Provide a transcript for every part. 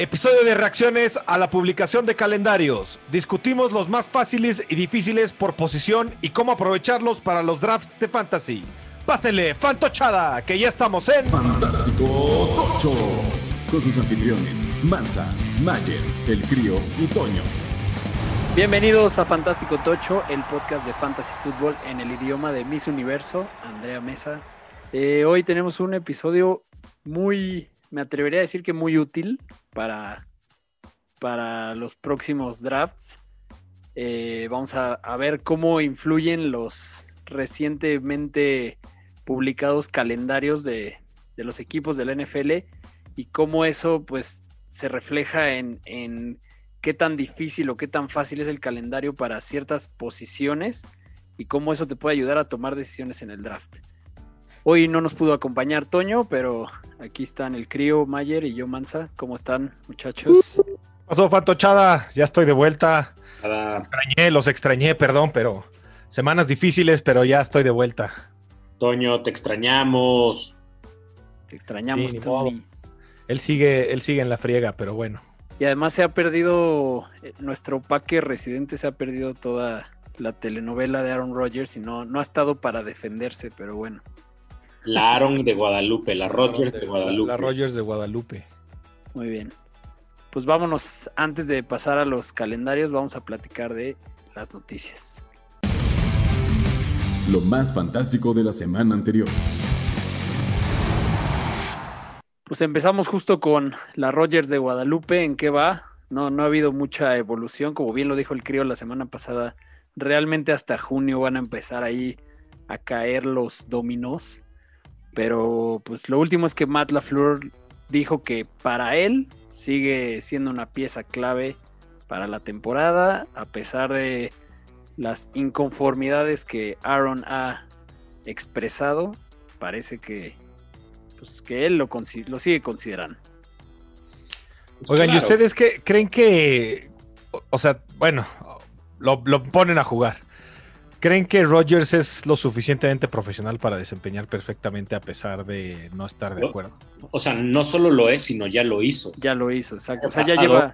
Episodio de reacciones a la publicación de calendarios. Discutimos los más fáciles y difíciles por posición y cómo aprovecharlos para los drafts de fantasy. Pásenle, fantochada, que ya estamos en Fantástico Tocho. Con sus anfitriones, Mansa, Mayer, El Crío y Toño. Bienvenidos a Fantástico Tocho, el podcast de Fantasy Football en el idioma de Miss Universo, Andrea Mesa. Eh, hoy tenemos un episodio muy, me atrevería a decir que muy útil para, para los próximos drafts. Eh, vamos a, a ver cómo influyen los recientemente publicados calendarios de, de los equipos de la NFL y cómo eso pues se refleja en, en qué tan difícil o qué tan fácil es el calendario para ciertas posiciones y cómo eso te puede ayudar a tomar decisiones en el draft. Hoy no nos pudo acompañar Toño, pero aquí están el crío Mayer y yo Mansa. ¿Cómo están, muchachos? Pasó, fantochada, ya estoy de vuelta. Nada, Extrañé, los extrañé, perdón, pero semanas difíciles, pero ya estoy de vuelta. Toño, te extrañamos. Te extrañamos, Sí, Tony. Él sigue, él sigue en la friega, pero bueno. Y además se ha perdido, eh, nuestro paque residente se ha perdido toda la telenovela de Aaron Rodgers y no, no ha estado para defenderse, pero bueno. La Aaron de Guadalupe, la Rogers de Guadalupe. La Rogers de Guadalupe. Muy bien. Pues vámonos, antes de pasar a los calendarios, vamos a platicar de las noticias. Lo más fantástico de la semana anterior. Pues empezamos justo con la Rogers de Guadalupe, ¿en qué va? No, no ha habido mucha evolución, como bien lo dijo el crío la semana pasada, realmente hasta junio van a empezar ahí a caer los dominós, pero pues lo último es que Matt LaFleur dijo que para él sigue siendo una pieza clave para la temporada, a pesar de las inconformidades que Aaron ha expresado, parece que pues que él lo, sigue considerando. Oigan, ¿y ustedes qué creen que, o- o sea, bueno, lo, lo ponen a jugar? ¿Creen que Rogers es lo suficientemente profesional para desempeñar perfectamente a pesar de no estar de acuerdo? O sea, no solo lo es, sino ya lo hizo. Ya lo hizo, exacto. O sea, ya lleva,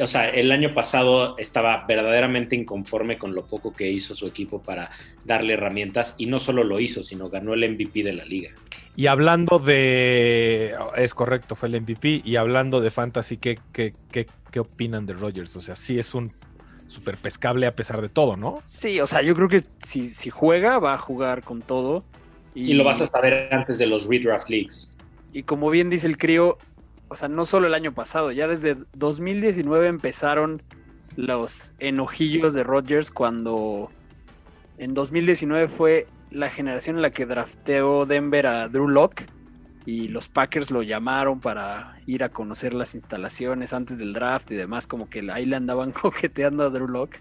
O sea, el año pasado estaba verdaderamente inconforme con lo poco que hizo su equipo para darle herramientas y no solo lo hizo, sino ganó el MVP de la liga. Y hablando de, es correcto, fue el MVP, y hablando de fantasy, ¿qué, qué, qué, qué opinan de Rogers? O sea, sí es un super pescable a pesar de todo, ¿no? sí, o sea, yo creo que si, si juega, va a jugar con todo. Y lo vas a saber antes de los redraft leagues. Y como bien dice el crío, o sea, no solo el año pasado, ya desde 2019 empezaron los enojillos de Rodgers cuando en 2019 fue la generación en la que drafteó Denver a Drew Locke y los Packers lo llamaron para ir a conocer las instalaciones antes del draft y demás, como que ahí le andaban coqueteando a Drew Locke.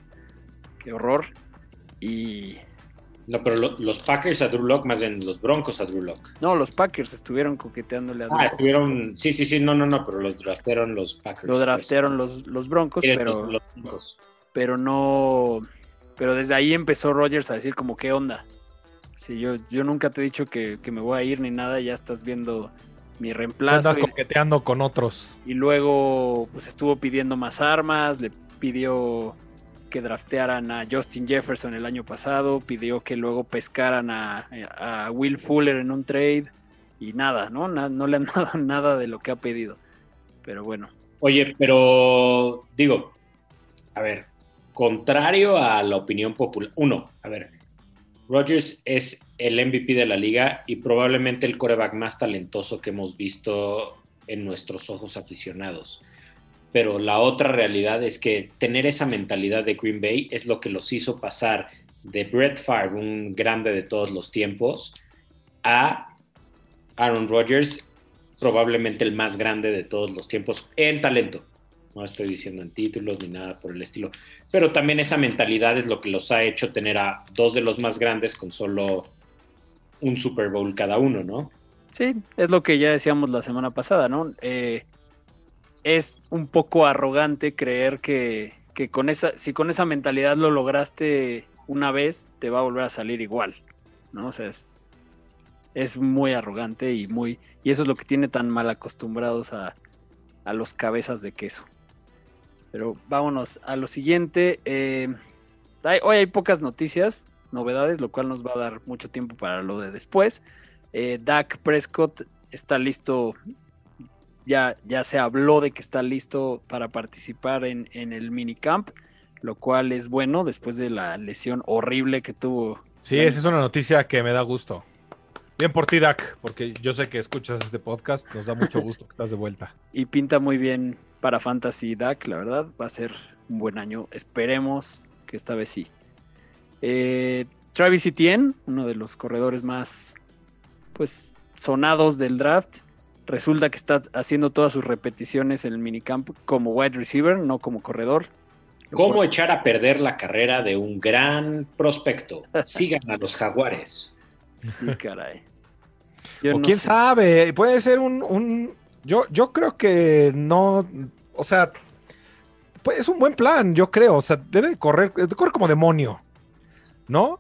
Qué horror. Y No, pero lo- los Packers a Drew Lock, más bien los Broncos a Drew Lock. no, los Packers estuvieron coqueteándole a Drew Ah, estuvieron. Sí, sí, sí, no, no, no, pero los draftearon los Packers. Lo draftearon los, los Broncos, Pues, pero... los- los Broncos. pero no. Pero desde ahí empezó Rogers a decir como qué onda. Si yo, yo nunca te he dicho que, que me voy a ir ni nada, ya estás viendo mi reemplazo. Andas Y, coqueteando con otros. y luego pues estuvo pidiendo más armas, le pidió que draftearan a Justin Jefferson el año pasado, pidió que luego pescaran a, a Will Fuller en un trade y nada, ¿no? Na- no le han dado nada de lo que ha pedido. Pero bueno, Oye, pero digo, a ver, contrario a la opinión popular. Uno, a ver, Rodgers es el MVP de la liga y probablemente el coreback más talentoso que hemos visto en nuestros ojos aficionados. Pero la otra realidad es que tener esa mentalidad de Green Bay es lo que los hizo pasar de Brett Favre, un grande de todos los tiempos, a Aaron Rodgers, probablemente el más grande de todos los tiempos en talento. No estoy diciendo en títulos ni nada por el estilo. Pero también esa mentalidad es lo que los ha hecho tener a dos de los más grandes con solo un Super Bowl cada uno, ¿no? Sí, es lo que ya decíamos la semana pasada, ¿no? Eh, es un poco arrogante creer que, que con esa, si con esa mentalidad lo lograste una vez, te va a volver a salir igual, ¿no? O sea, es, es muy arrogante y muy, y eso es lo que tiene tan mal acostumbrados a, a los cabezas de queso. Pero vámonos a lo siguiente. Eh, hoy hay pocas noticias, novedades, lo cual nos va a dar mucho tiempo para lo de después. Eh, Dak Prescott está listo, ya, ya se habló de que está listo para participar en, en el minicamp, lo cual es bueno después de la lesión horrible que tuvo. Sí, esa es una noticia que me da gusto. Bien por ti, Dak, porque yo sé que escuchas este podcast, nos da mucho gusto que estás de vuelta. Y pinta muy bien para Fantasy Dak, la verdad, va a ser un buen año. Esperemos que esta vez sí. Eh, Travis Etienne, uno de los corredores más pues sonados del draft, resulta que está haciendo todas sus repeticiones en el minicamp como wide receiver, no como corredor. ¿Cómo echar a perder la carrera de un gran prospecto? Sigan a los jaguares. Sí, caray. o quién sabe, puede ser un, Yo, yo creo que no, o sea, pues es un buen plan, yo creo, o sea, debe correr, debe correr como demonio, ¿no?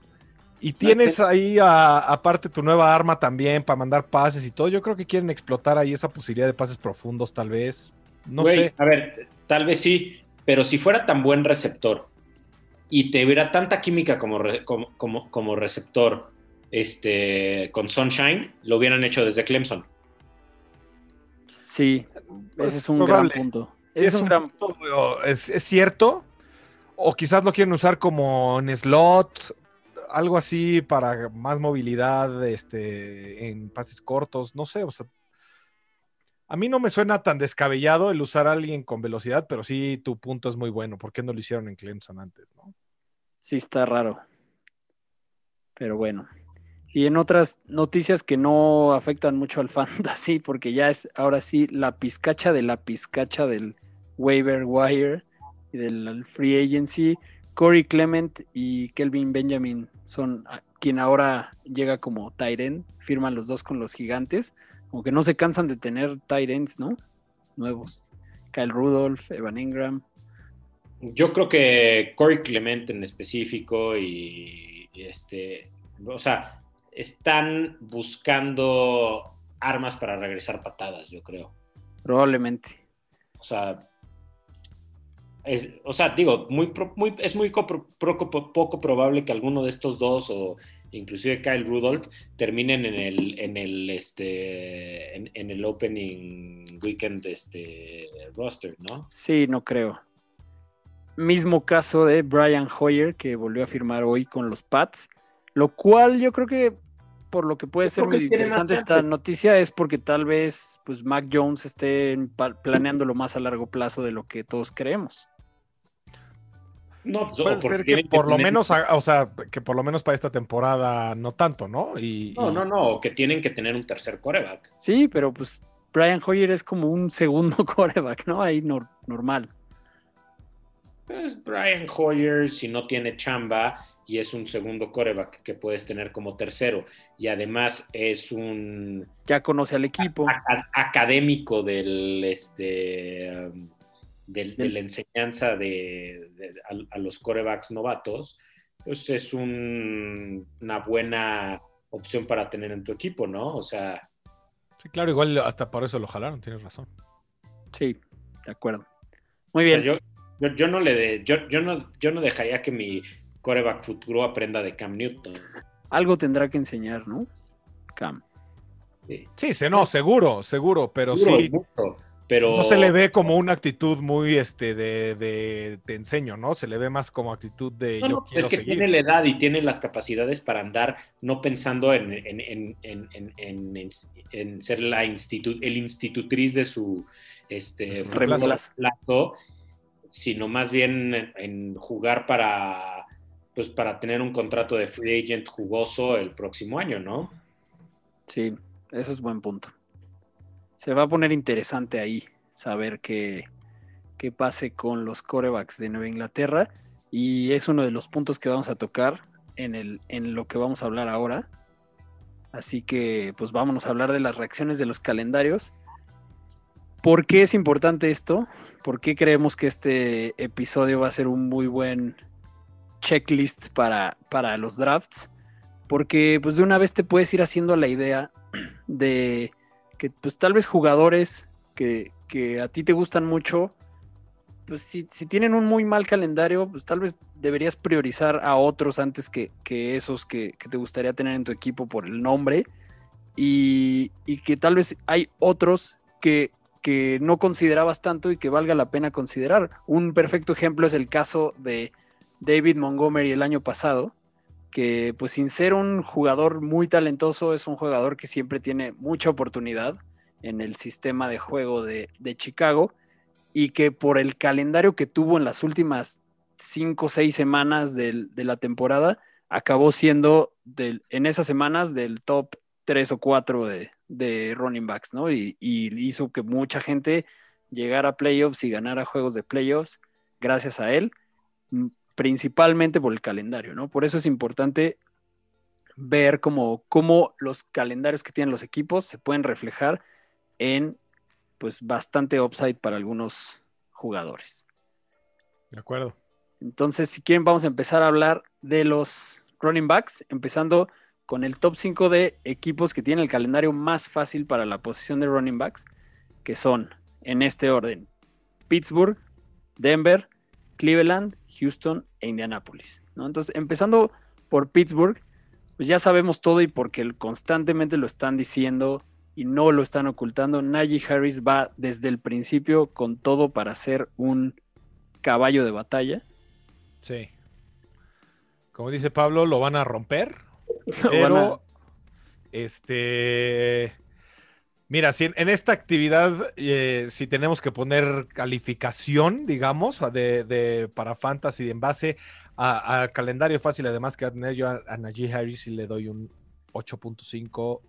Y tienes ahí aparte tu nueva arma también para mandar pases y todo. Yo creo que quieren explotar ahí esa posibilidad de pases profundos, tal vez. No sé. A ver, tal vez sí, pero si fuera tan buen receptor y te hubiera tanta química como, como, como, receptor este, con Sunshine, lo hubieran hecho desde Clemson. Sí, ese es un gran punto. Es, un, gran punto, es, es, cierto. O quizás lo quieren usar como en slot algo así para más movilidad este, en pases cortos, no sé, o sea, a mí no me suena tan descabellado el usar a alguien con velocidad, pero sí tu punto es muy bueno. ¿Por qué no lo hicieron en Clemson antes, no? Sí, está raro. Pero bueno. Y en otras noticias que no afectan mucho al fantasy, porque ya es ahora sí la pizcacha de la pizcacha del waiver wire y del free agency. Corey Clement y Kelvin Benjamin son quien ahora llega como Tyren, firman los dos con los gigantes, como que no se cansan de tener Tyrens, ¿no? Nuevos. Kyle Rudolph, Evan Ingram. Yo creo que Corey Clement en específico y, este, o sea, están buscando armas para regresar patadas, yo creo. Probablemente. O sea, o sea, digo, muy, muy, es muy poco, poco, probable que alguno de estos dos o inclusive Kyle Rudolph terminen en el, en el, este, en, el opening weekend este, roster, ¿no? Sí, no creo. Mismo caso de Brian Hoyer, que volvió a firmar hoy con los Pats, lo cual yo creo que por lo que puede ser muy interesante esta noticia es porque tal vez pues Mac Jones esté planeando lo más a largo plazo de lo que todos creemos. No, pues, puede ser que por lo menos, o sea, que por lo menos para esta temporada no tanto, ¿no? Y, no, no, no, que tienen que tener un tercer coreback. Sí, pero pues Brian Hoyer es como un segundo coreback, ¿no? Ahí normal. Pues Brian Hoyer, si no tiene chamba y es un segundo coreback que puedes tener como tercero y además es un... Ya conoce al equipo. académico del, este... Um, de la enseñanza de, a, los corebacks novatos, pues es una buena opción para tener en tu equipo, ¿no? O sea. Sí, claro, igual hasta por eso lo jalaron, tienes razón. Sí, de acuerdo. Muy bien. yo, yo, no le de, yo, yo, no, yo no dejaría que mi coreback futuro aprenda de Cam Newton. Algo tendrá que enseñar, ¿no? Cam. Sí, sí no, seguro, seguro, pero sí. No se le ve como una actitud muy este de, te enseño, ¿no? Se le ve más como actitud de yo no, quiero Es que tiene la edad y tiene las capacidades para andar no pensando en, en, ser la institu el institutriz de su este plazo, sino más bien en jugar para pues para tener un contrato de free agent jugoso el próximo año, ¿no? Sí, eso es buen punto se va a poner interesante ahí saber qué, qué pase con los corebacks de Nueva Inglaterra. Y es uno de los puntos que vamos a tocar en, el, en lo que vamos a hablar ahora. Así que pues vámonos a hablar de las reacciones de los calendarios. ¿Por qué es importante esto? ¿Por qué creemos que este episodio va a ser un muy buen checklist para, para los drafts? Porque pues de una vez te puedes ir haciendo la idea de que pues tal vez jugadores que, que a ti te gustan mucho, pues si, si, tienen un muy mal calendario, pues tal vez deberías priorizar a otros antes que, que esos que, que, te gustaría tener en tu equipo por el nombre. Y, y que tal vez hay otros que, que no considerabas tanto y que valga la pena considerar. Un perfecto ejemplo es el caso de David Montgomery el año pasado, que pues sin ser un jugador muy talentoso, es un jugador que siempre tiene mucha oportunidad en el sistema de juego de, Chicago y que por el calendario que tuvo en las últimas cinco o seis semanas de la temporada, acabó siendo en esas semanas del top tres o cuatro de, running backs, ¿no? Y, hizo que mucha gente llegara a playoffs y ganara juegos de playoffs gracias a él, principalmente por el calendario, ¿no? Por eso es importante ver cómo, cómo los calendarios que tienen los equipos se pueden reflejar en pues bastante upside para algunos jugadores. De acuerdo. Entonces, si quieren, vamos a empezar a hablar de los running backs, empezando con el top 5 de equipos que tienen el calendario más fácil para la posición de running backs, que son en este orden: Pittsburgh, Denver, Cleveland, Houston e Indianapolis. ¿no? Entonces, empezando por Pittsburgh, pues ya sabemos todo y porque constantemente lo están diciendo y no lo están ocultando. Najee Harris va desde el principio con todo para ser un caballo de batalla. Sí. Como dice Pablo, lo van a romper. Pero, a... este. Mira, si en, en esta actividad, eh, si tenemos que poner calificación, digamos, de, de para Fantasy en base al calendario fácil, además que va a tener yo a, a Najee Harris y le doy un 8.5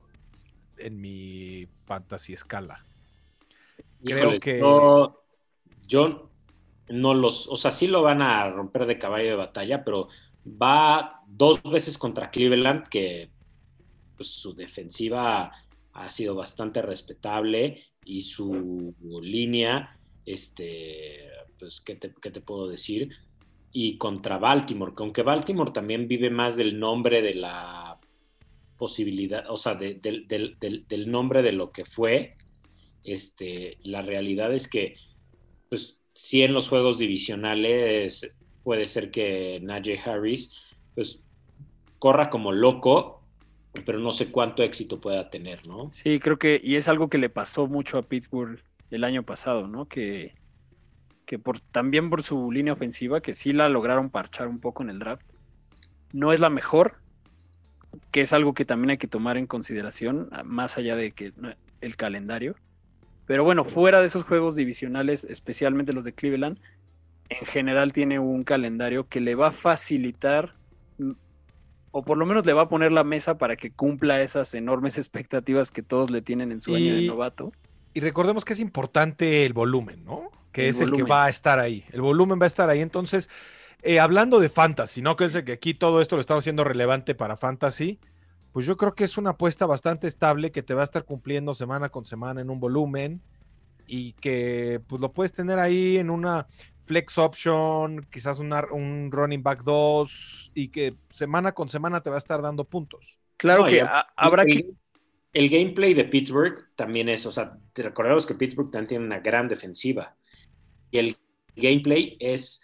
en mi fantasy escala. Híjole, Creo que. No, yo no los. O sea, sí lo van a romper de caballo de batalla, pero va dos veces contra Cleveland, que pues, su defensiva ha sido bastante respetable y su línea, este, pues, ¿qué te, qué te puedo decir? Y contra Baltimore, que aunque Baltimore también vive más del nombre de la posibilidad, o sea, de, de, de, del nombre de lo que fue, este, la realidad es que, pues, sí en los juegos divisionales puede ser que Najee Harris, pues, corra como loco, pero no sé cuánto éxito pueda tener, ¿no? Sí, creo que, y es algo que le pasó mucho a Pittsburgh el año pasado, ¿no? Que, que por, también por su línea ofensiva, que sí la lograron parchar un poco en el draft, no es la mejor, que es algo que también hay que tomar en consideración, más allá de que el calendario. Pero bueno, fuera de esos juegos divisionales, especialmente los de Cleveland, en general tiene un calendario que le va a facilitar, o por lo menos le va a poner la mesa para que cumpla esas enormes expectativas que todos le tienen en su y, año de novato. Y recordemos que es importante el volumen, ¿no? Que el es volumen. el que va a estar ahí. El volumen va a estar ahí. Entonces, eh, hablando de fantasy, ¿no? Que es que aquí todo esto lo estamos haciendo relevante para fantasy. Pues yo creo que es una apuesta bastante estable que te va a estar cumpliendo semana con semana en un volumen y que pues lo puedes tener ahí en una flex option, quizás una, un running back 2 y que semana con semana te va a estar dando puntos. Claro no, que a, habrá el, que... El gameplay de Pittsburgh también es, o sea, te recordamos que Pittsburgh también tiene una gran defensiva y el gameplay es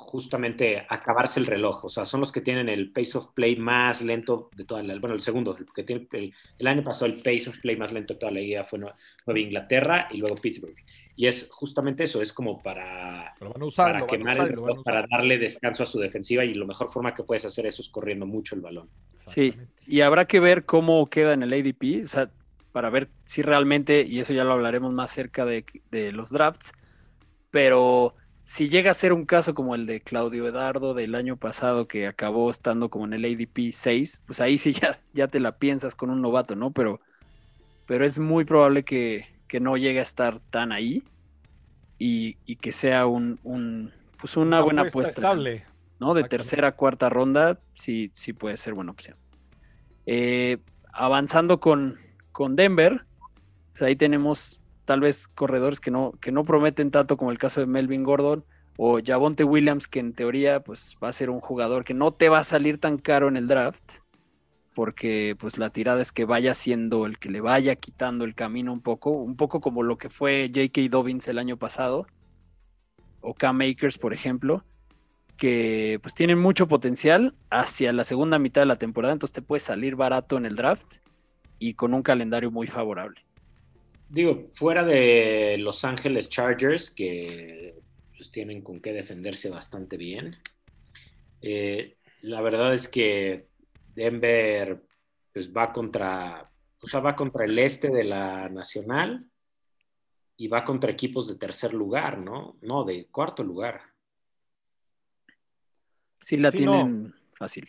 justamente acabarse el reloj. O sea, son los que tienen el pace of play más lento de toda la Bueno, el segundo, el que tiene el, el año pasado el pace of play más lento de toda la liga fue Nueva Inglaterra y luego Pittsburgh. Y es justamente eso, es como para, usar, para quemar usar, el reloj, para darle descanso a su defensiva y la mejor forma que puedes hacer eso es corriendo mucho el balón. Sí, y habrá que ver cómo queda en el ADP, o sea, para ver si realmente, y eso ya lo hablaremos más cerca de, de los drafts, pero si llega a ser un caso como el de Claudio Edardo del año pasado, que acabó estando como en el ADP 6, pues ahí sí ya, ya te la piensas con un novato, ¿no? Pero, pero es muy probable que, que no llegue a estar tan ahí y, y que sea un, un, pues una, una buena apuesta. Estable. ¿no? De tercera, cuarta ronda, sí, sí puede ser buena opción. Eh, avanzando con, con Denver, pues ahí tenemos tal vez corredores que no, que no prometen tanto como el caso de Melvin Gordon o Javonte Williams, que en teoría pues, va a ser un jugador que no te va a salir tan caro en el draft, porque pues la tirada es que vaya siendo el que le vaya quitando el camino un poco, un poco como lo que fue J.K. Dobbins el año pasado, o Cam Makers, por ejemplo, que pues tienen mucho potencial hacia la segunda mitad de la temporada, entonces te puedes salir barato en el draft y con un calendario muy favorable. Digo, fuera de Los Ángeles Chargers, que pues, tienen con qué defenderse bastante bien, eh, la verdad es que Denver pues va contra, o sea, va contra el este de la nacional y va contra equipos de tercer lugar, ¿no? No, de cuarto lugar. Sí, la tienen fácil.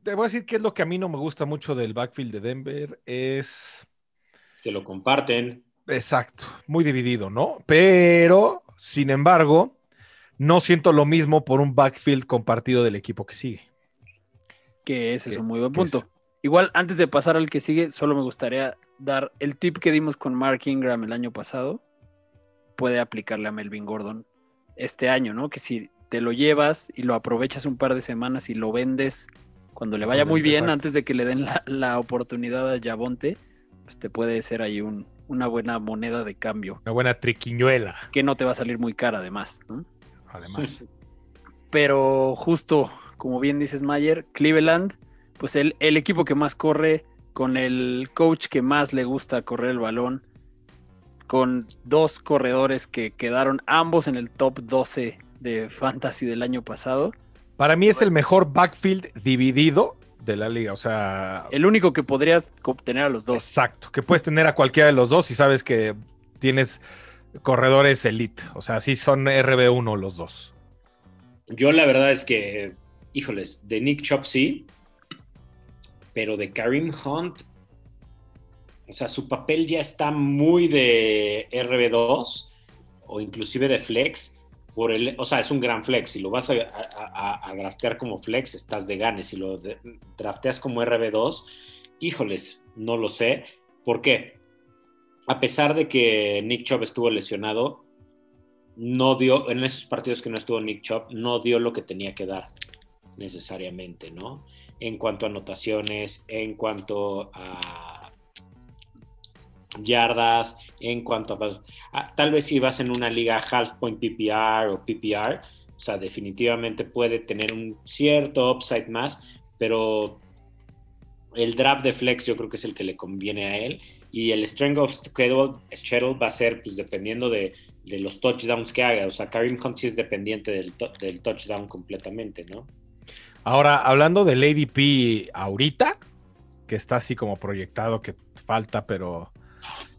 Debo decir que es lo que a mí no me gusta mucho del backfield de Denver, es... Que lo comparten. Exacto, muy dividido, ¿no? Pero, sin embargo, no siento lo mismo por un backfield compartido del equipo que sigue. Que ese es un muy buen punto. Igual, antes de pasar al que sigue, solo me gustaría dar el tip que dimos con Mark Ingram el año pasado. Puede aplicarle a Melvin Gordon este año, ¿no? Que si te lo llevas y lo aprovechas un par de semanas y lo vendes cuando le vaya muy bien, antes de que le den la, oportunidad a Yabonte, pues te puede ser ahí una buena moneda de cambio. Una buena triquiñuela. Que no te va a salir muy cara, además, ¿no? Además. Pero justo como bien dices Mayer, Cleveland, pues el, el, equipo que más corre, con el coach que más le gusta correr el balón, con dos corredores que quedaron ambos en el top 12 de fantasy del año pasado. Para mí es el mejor backfield dividido de la liga, o sea... El único que podrías obtener a los dos. Exacto, que puedes tener a cualquiera de los dos y sabes que tienes corredores elite, o sea, sí son RB1 los dos. Yo la verdad es que híjoles, de Nick Chop sí, pero de Karim Hunt, o sea, su papel ya está muy de RB2 o inclusive de flex. Por el, o sea, es un gran flex. Si lo vas a, a, draftear como flex, estás de ganes. Si lo drafteas como RB2, híjoles, no lo sé. ¿Por qué? A pesar de que Nick Chubb estuvo lesionado, no dio, en esos partidos que no estuvo Nick Chubb, no dio lo que tenía que dar necesariamente, ¿no? En cuanto a anotaciones, en cuanto a yardas, en cuanto a, tal vez si vas en una liga half point PPR o PPR, o sea, definitivamente puede tener un cierto upside más, pero el draft de flex yo creo que es el que le conviene a él y el strength of schedule va a ser pues dependiendo de, los touchdowns que haga, o sea, Karim Hunt es dependiente del, del touchdown completamente, ¿no? Ahora, hablando del ADP ahorita, que está así como proyectado, que falta, pero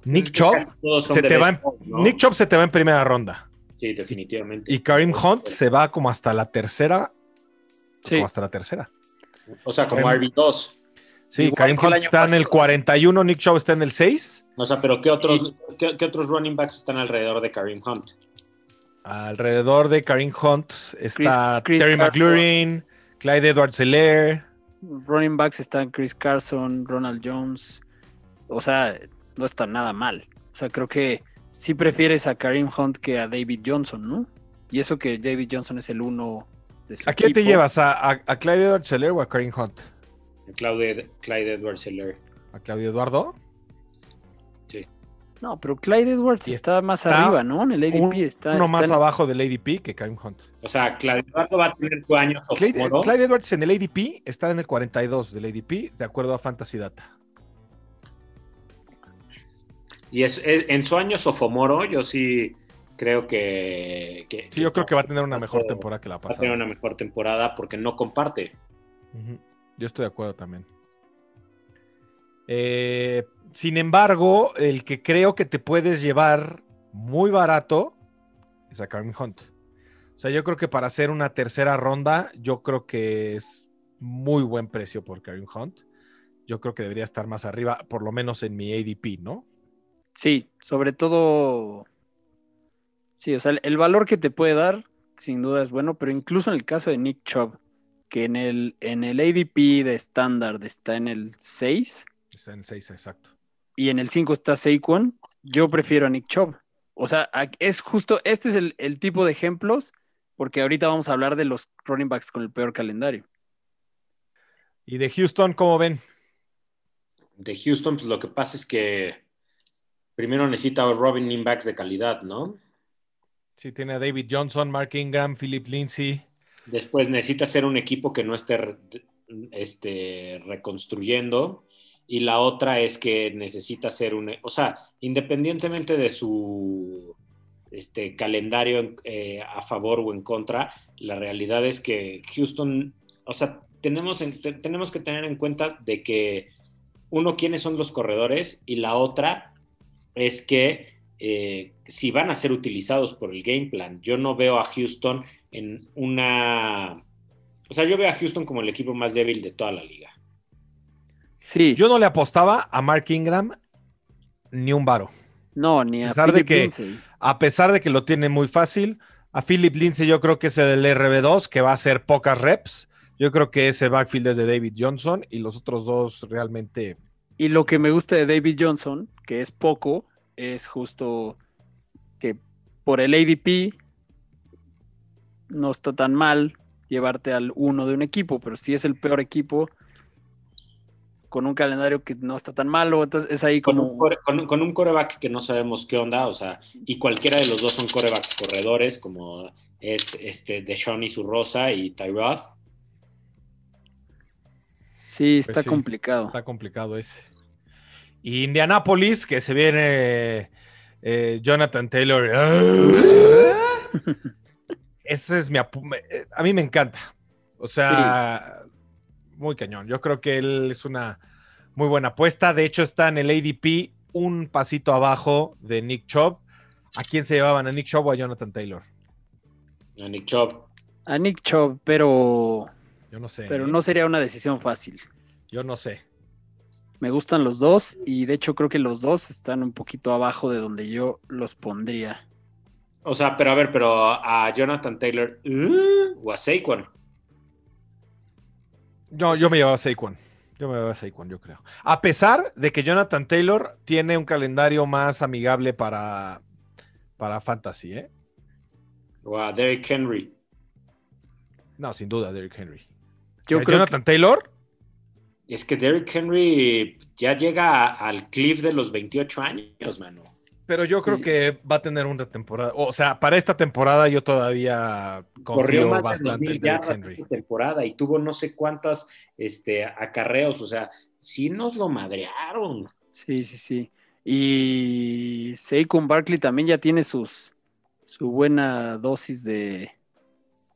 Nick Chubb se te va en, Nick Chubb se te va en primera ronda. Sí, definitivamente. Y Karim Hunt se va como hasta la tercera. Sí. Como hasta la tercera. O sea, como RB2. Sí, Karim Hunt está en el 41, Nick Chubb está en el 6. O sea, pero ¿qué otros, ¿qué, otros running backs están alrededor de Karim Hunt? Alrededor de Karim Hunt está Terry McLaurin, Clyde Edwards Hilaire. Running backs están Chris Carson, Ronald Jones. O sea, no está nada mal. O sea, creo que sí prefieres a Karim Hunt que a David Johnson, ¿no? Y eso que David Johnson es el uno de su ¿A quién te llevas? ¿A, Clyde Edwards o a Karim Hunt? A Clyde, Clyde Edwards Hilaire. ¿A Claudio Eduardo? No, pero Clyde Edwards está más arriba, ¿no? En el ADP está. Uno más abajo del ADP que Karim Hunt. O sea, Clyde Edwards va a tener su año Clyde, Clyde, Edwards en el ADP está en el 42 del ADP, de acuerdo a Fantasy Data. Y es, en su año Sofomoro, yo sí creo que. sí, yo creo que va a tener una mejor temporada que la pasada. Va a tener una mejor temporada porque no comparte. Yo estoy de acuerdo también. Eh, sin embargo, el que creo que te puedes llevar muy barato es a Karim Hunt. O sea, yo creo que para hacer una tercera ronda, yo creo que es muy buen precio por Karim Hunt. Yo creo que debería estar más arriba, por lo menos en mi ADP, ¿no? Sí, sobre todo. Sí, o sea, el valor que te puede dar, sin duda es bueno, pero incluso en el caso de Nick Chubb, que en el, en el ADP de estándar está en el 6. Está en el 6, exacto y en el 5 está Saquon, yo prefiero a Nick Chubb. O sea, es justo, este es el, tipo de ejemplos, porque ahorita vamos a hablar de los running backs con el peor calendario. ¿Y de Houston cómo ven? de Houston, pues lo que pasa es que primero necesita Robin backs de calidad, ¿no? Sí, tiene a David Johnson, Mark Ingram, Philip Lindsay. Después necesita ser un equipo que no esté este, reconstruyendo. Y la otra es que necesita ser un, o sea, independientemente de su este, calendario eh, a favor o en contra, la realidad es que Houston, o sea, tenemos, tenemos que tener en cuenta de que uno, quiénes son los corredores y la otra es que eh, si van a ser utilizados por el game plan. Yo no veo a Houston en una... O sea, yo veo a Houston como el equipo más débil de toda la liga. Sí. Yo no le apostaba a Mark Ingram ni un varo. No, ni a, a Philip que, Lindsay. A pesar de que lo tiene muy fácil, a Philip Lindsay yo creo que es el RB2, que va a hacer pocas reps. Yo creo que ese backfield es de David Johnson y los otros dos realmente... Y lo que me gusta de David Johnson, que es poco, es justo que por el ADP no está tan mal llevarte al uno de un equipo, pero si es el peor equipo con un calendario que no está tan malo, entonces es ahí como... Con un, coreback que no sabemos qué onda, o sea, y cualquiera de los dos son corebacks corredores, como es este de Shawnee su Rosa y Tyrod. Sí, pues está complicado. Está complicado ese. Y Indianapolis, que se viene eh, Jonathan Taylor. Ese es mi. A mí me encanta. O sea, muy cañón. Yo creo que él es una muy buena apuesta. De hecho, está en el ADP un pasito abajo de Nick Chubb. ¿A quién se llevaban? ¿A Nick Chubb o a Jonathan Taylor? A Nick Chubb. A Nick Chubb, pero. Yo no sé. Pero no sería una decisión fácil. Yo no sé. Me gustan los dos y de hecho creo que los dos están un poquito abajo de donde yo los pondría. O sea, pero a ver, pero a Jonathan Taylor ¿uh? o a Saquon. No, yo me llevaba a Saquon. Yo me llevaba a Saquon, yo creo. A pesar de que Jonathan Taylor tiene un calendario más amigable para, para Fantasy, ¿eh? O a Derrick Henry. No, sin duda, Derrick Henry. Yo creo Jonathan Taylor es que Derrick Henry ya llega al cliff de los 28 años, mano. Pero yo creo que va a tener una temporada. O sea, para esta temporada yo todavía confío bastante en Derrick Henry. Esta temporada y tuvo no sé cuántas este, acarreos. O sea, sí nos lo madrearon. Sí, sí, sí. Y Saquon Barkley también ya tiene sus su buena dosis de,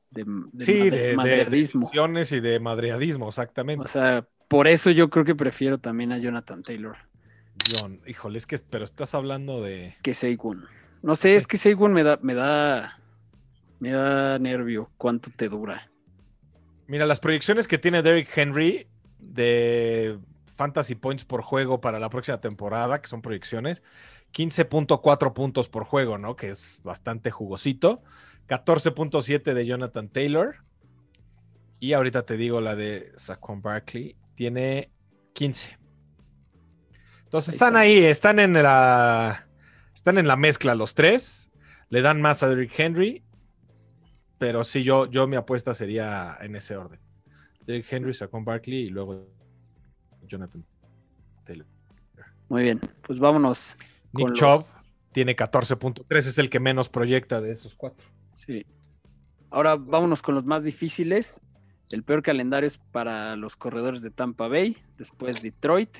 de, sí, de, madreadismo. y de madreadismo, exactamente. O sea, por eso yo creo que prefiero también a Jonathan Taylor. John, híjole, es que, pero estás hablando de. Que. No sé, es que Saquon me da, me da, me da nervio cuánto te dura. Mira, las proyecciones que tiene Derrick Henry de fantasy points por juego para la próxima temporada, que son proyecciones, 15.4 puntos por juego, ¿no? Que es bastante jugosito. 14.7 de Jonathan Taylor. Y ahorita te digo la de Saquon Barkley tiene 15. Entonces están ahí, están en la están en la mezcla los tres. Le dan más a Derrick Henry, pero sí, yo, yo mi apuesta sería en ese orden. Derrick Henry, Saquon Barkley y luego Jonathan Taylor. Muy bien, pues vámonos. Nick Chubb tiene 14.3, es el que menos proyecta de esos cuatro. Sí. Ahora vámonos con los más difíciles. El peor calendario es para los corredores de Tampa Bay, después Detroit,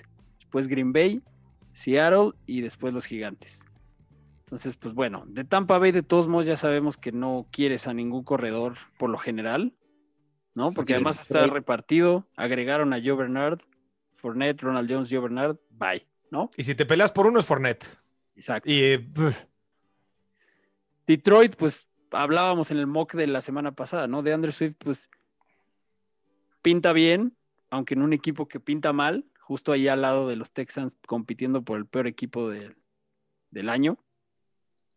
después Green Bay, Seattle y después los Gigantes. Entonces, pues bueno, de Tampa Bay de todos modos ya sabemos que no quieres a ningún corredor por lo general, ¿no? Porque además está repartido, agregaron a Joe Bernard, Fournette, Ronald Jones, Joe Bernard, bye, ¿no? Y si te peleas por uno es Fournette. Exacto. Y eh, Detroit, pues hablábamos en el mock de la semana pasada, ¿no? De Andrew Swift, pues pinta bien, aunque en un equipo que pinta mal, justo ahí al lado de los Texans compitiendo por el peor equipo del año.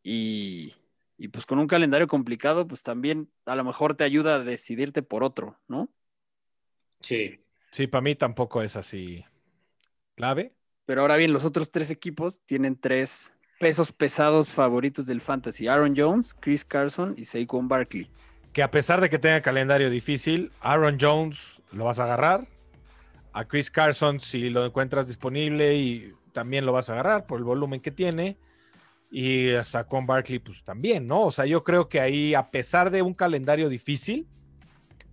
Y, pues con un calendario complicado, pues también a lo mejor te ayuda a decidirte por otro, ¿no? Sí. Sí, para mí tampoco es así clave. Pero ahora bien, los otros tres equipos tienen tres pesos pesados favoritos del fantasy. Aaron Jones, Chris Carson y Saquon Barkley que a pesar de que tenga calendario difícil, Aaron Jones lo vas a agarrar, A Chris Carson, si lo encuentras disponible, y también lo vas a agarrar por el volumen que tiene. Y a Saquon Barkley, pues también, ¿no? O sea, yo creo que ahí, a pesar de un calendario difícil,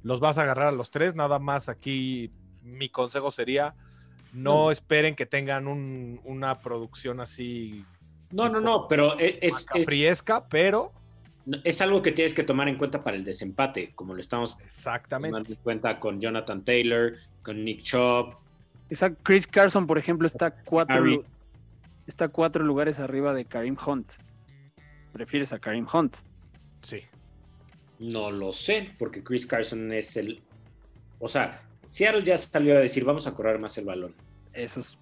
los vas a agarrar a los tres. Nada más aquí mi consejo sería, no esperen que tengan un- una producción así No, no, no, pero e, es, es, friesca, pero es algo que tienes que tomar en cuenta para el desempate, como lo estamos exactamente. tomando en cuenta con Jonathan Taylor, con Nick Chubb. Esa Chris Carson, por ejemplo, está cuatro, Harry. está cuatro lugares arriba de Karim Hunt. Prefieres a Karim Hunt. Sí. No lo sé, porque Chris Carson es el. O sea, Seattle ya salió a decir, vamos a correr más el balón. Eso es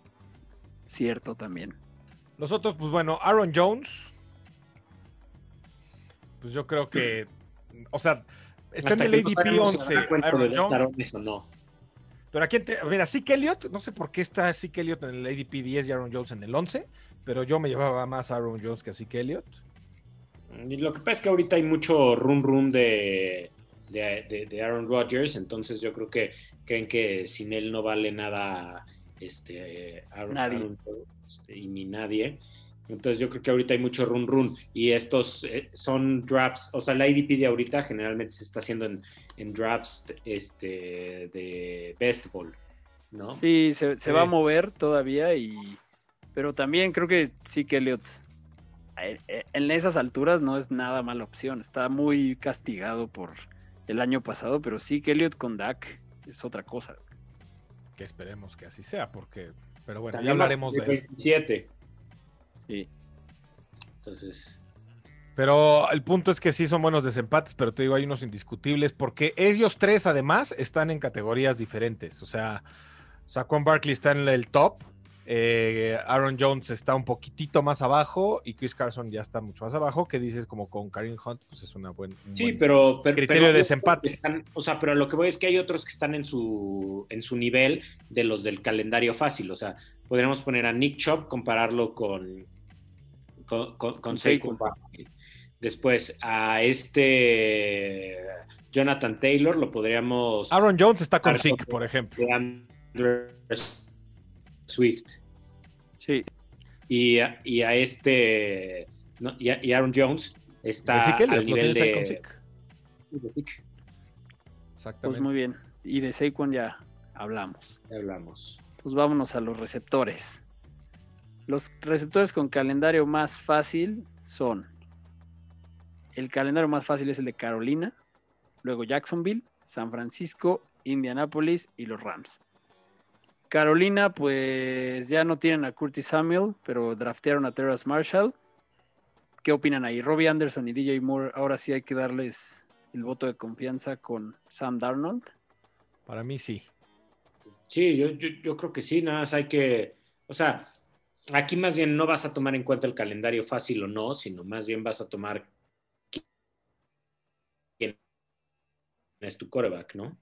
cierto también. Los otros, pues bueno, Aaron Jones. Pues yo creo que. O sea, está Hasta en el ADP sabemos si se dará 11. cuenta Aaron Jones. No. Pero aquí, mira, Zeke Elliott, no sé por qué está Zeke Elliott en el ADP 10 y Aaron Jones en el 11, pero yo me llevaba más a Aaron Jones que a Zeke Elliott. Y lo que pasa es que ahorita hay mucho run run de, de, de- de Aaron Rodgers, entonces yo creo que creen que sin él no vale nada este, Aaron, Nadie. Aaron Rodgers y ni nadie. Entonces yo creo que ahorita hay mucho run run y estos eh, son drafts, o sea, la IDP de ahorita generalmente se está haciendo en, en drafts este, de best ball, ¿no? Sí, se, se Sí. va a mover todavía y... Pero también creo que sí que Elliot eh, eh, en esas alturas no es nada mala opción. Está muy castigado por el año pasado, pero sí que Elliot con Dak es otra cosa. Que esperemos que así sea, porque. Pero bueno, También ya hablaremos de de él. 27. Sí. Entonces, Pero el punto es que sí son buenos desempates, pero te digo, hay unos indiscutibles, porque ellos tres además están en categorías diferentes. O sea, Saquon Barkley está en el top, eh, Aaron Jones está un poquitito más abajo y Chris Carson ya está mucho más abajo, que dices como con Karim Hunt, pues es una buena... Sí, pero, pero- criterio pero de desempate. están- o sea, pero lo que voy es que hay otros que están en su, en su nivel de los del calendario fácil. O sea, podríamos poner a Nick Chubb, compararlo con, con, con, con Con Saquon Barkley. Después a este Jonathan Taylor lo podríamos Aaron Jones está con. Zeke, por ejemplo. Swift. Sí, Y a, y a este no, y, a, y Aaron Jones está al nivel de. Exactamente. pues muy bien. Y de Saquon ya hablamos. Ya hablamos. Entonces vámonos a los receptores. Los receptores con calendario más fácil son. El calendario más fácil es el de Carolina, luego Jacksonville, San Francisco, Indianapolis y los Rams. Carolina, pues ya no tienen a Curtis Samuel, pero draftearon a Terrace Marshall. ¿Qué opinan ahí? Robbie Anderson y DJ Moore, ahora sí hay que darles el voto de confianza con Sam Darnold. Para mí sí. Sí, yo, yo, yo creo que sí, nada más hay que, o sea, aquí más bien no vas a tomar en cuenta el calendario fácil o no, sino más bien vas a tomar quién es tu coreback, ¿no?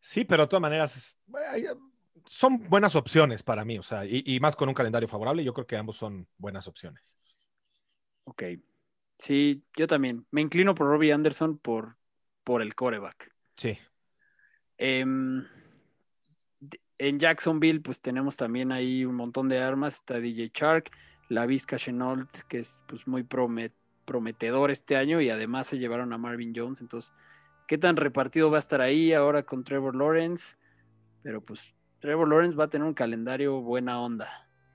Sí, pero de todas maneras eh, son buenas opciones para mí, o sea, y, y más con un calendario favorable, yo creo que ambos son buenas opciones. Ok. Sí, yo también. Me inclino por Robbie Anderson por, por el coreback. Sí. Em, en Jacksonville, pues tenemos también ahí un montón de armas. Está DJ Chark, la Vizca Chenault, que es pues, muy prome- prometedor este año, y además se llevaron a Marvin Jones. Entonces, ¿qué tan repartido va a estar ahí ahora con Trevor Lawrence? Pero pues Trevor Lawrence va a tener un calendario buena onda.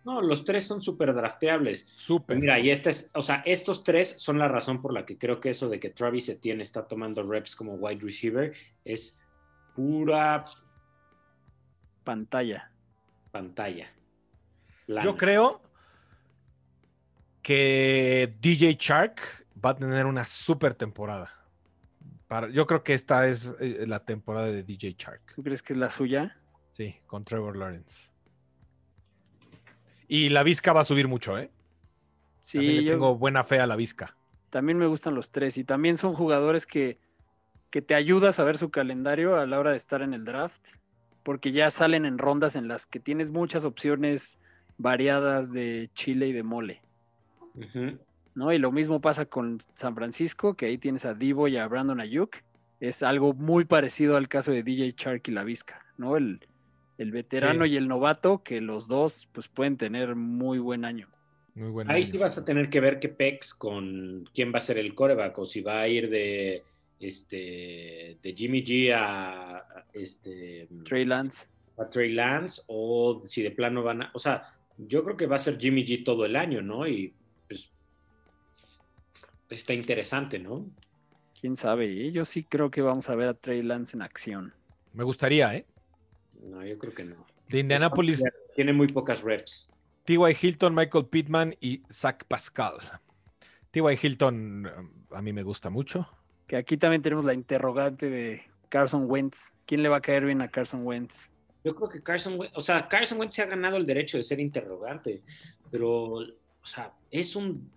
No, los tres son súper drafteables. Súper. Mira, y este es, o sea, estos tres son la razón por la que creo que eso de que Travis Etienne está tomando reps como wide receiver es pura Pantalla. pantalla. Lana. Yo creo que DJ Shark va a tener una super temporada. Para, yo creo que esta es eh, la temporada de DJ Shark. ¿Tú crees que es la suya? Sí, con Trevor Lawrence. Y la Vizca va a subir mucho, ¿eh? También Sí, le yo, tengo buena fe a la Vizca. También me gustan los tres y también son jugadores que, que te ayuda a saber su calendario a la hora de estar en el draft, porque ya salen en rondas en las que tienes muchas opciones variadas de chile y de mole. ¿no? Y lo mismo pasa con San Francisco, que ahí tienes a Divo y a Brandon Ayuk. Es algo muy parecido al caso de DJ Chark y la Vizca, ¿no? El, El veterano Sí. y el novato, que los dos pues pueden tener muy buen año. Muy buen Ahí año. sí vas a tener que ver qué pex con quién va a ser el coreback o si va a ir de este de Jimmy G a, a, este Trey Lance. a Trey Lance o si de plano van a, o sea, yo creo que va a ser Jimmy G todo el año, ¿no? Y pues está interesante, ¿no? Quién sabe, ¿eh? yo sí creo que vamos a ver a Trey Lance en acción. Me gustaría, ¿eh? No, yo creo que no. De Indianapolis, Tiene muy pocas reps. T.Y. Hilton, Michael Pittman y Zach Pascal. T.Y. Hilton eh, a mí me gusta mucho. Que aquí también tenemos la interrogante de Carson Wentz. ¿Quién le va a caer bien a Carson Wentz? Yo creo que Carson Wentz, o sea, Carson Wentz se ha ganado el derecho de ser interrogante, pero, o sea, es un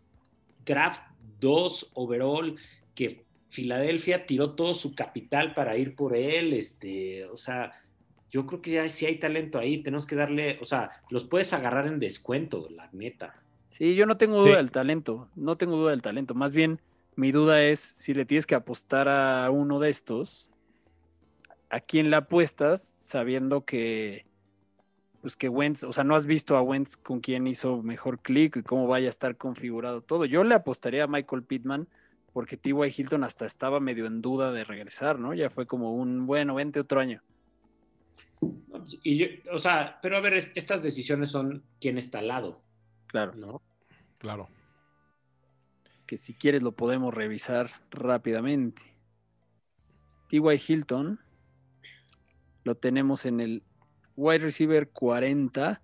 draft 2 overall que Filadelfia tiró todo su capital para ir por él, este, o sea, yo creo que ya sí hay talento ahí, tenemos que darle, o sea, los puedes agarrar en descuento, la neta. Sí, yo no tengo duda Sí. del talento, no tengo duda del talento. Más bien, mi duda es si le tienes que apostar a uno de estos, ¿a quién le apuestas sabiendo que, pues que Wentz, o sea, no has visto a Wentz con quién hizo mejor clic y cómo vaya a estar configurado todo? Yo le apostaría a Michael Pittman porque T.Y. Hilton hasta estaba medio en duda de regresar, ¿no? Ya fue como un, bueno, vente otro año. Y yo, o sea, pero a ver, es- estas decisiones son quién está al lado, Claro, ¿no? Claro. Que si quieres lo podemos revisar rápidamente. T.Y. Hilton lo tenemos en el wide receiver 40,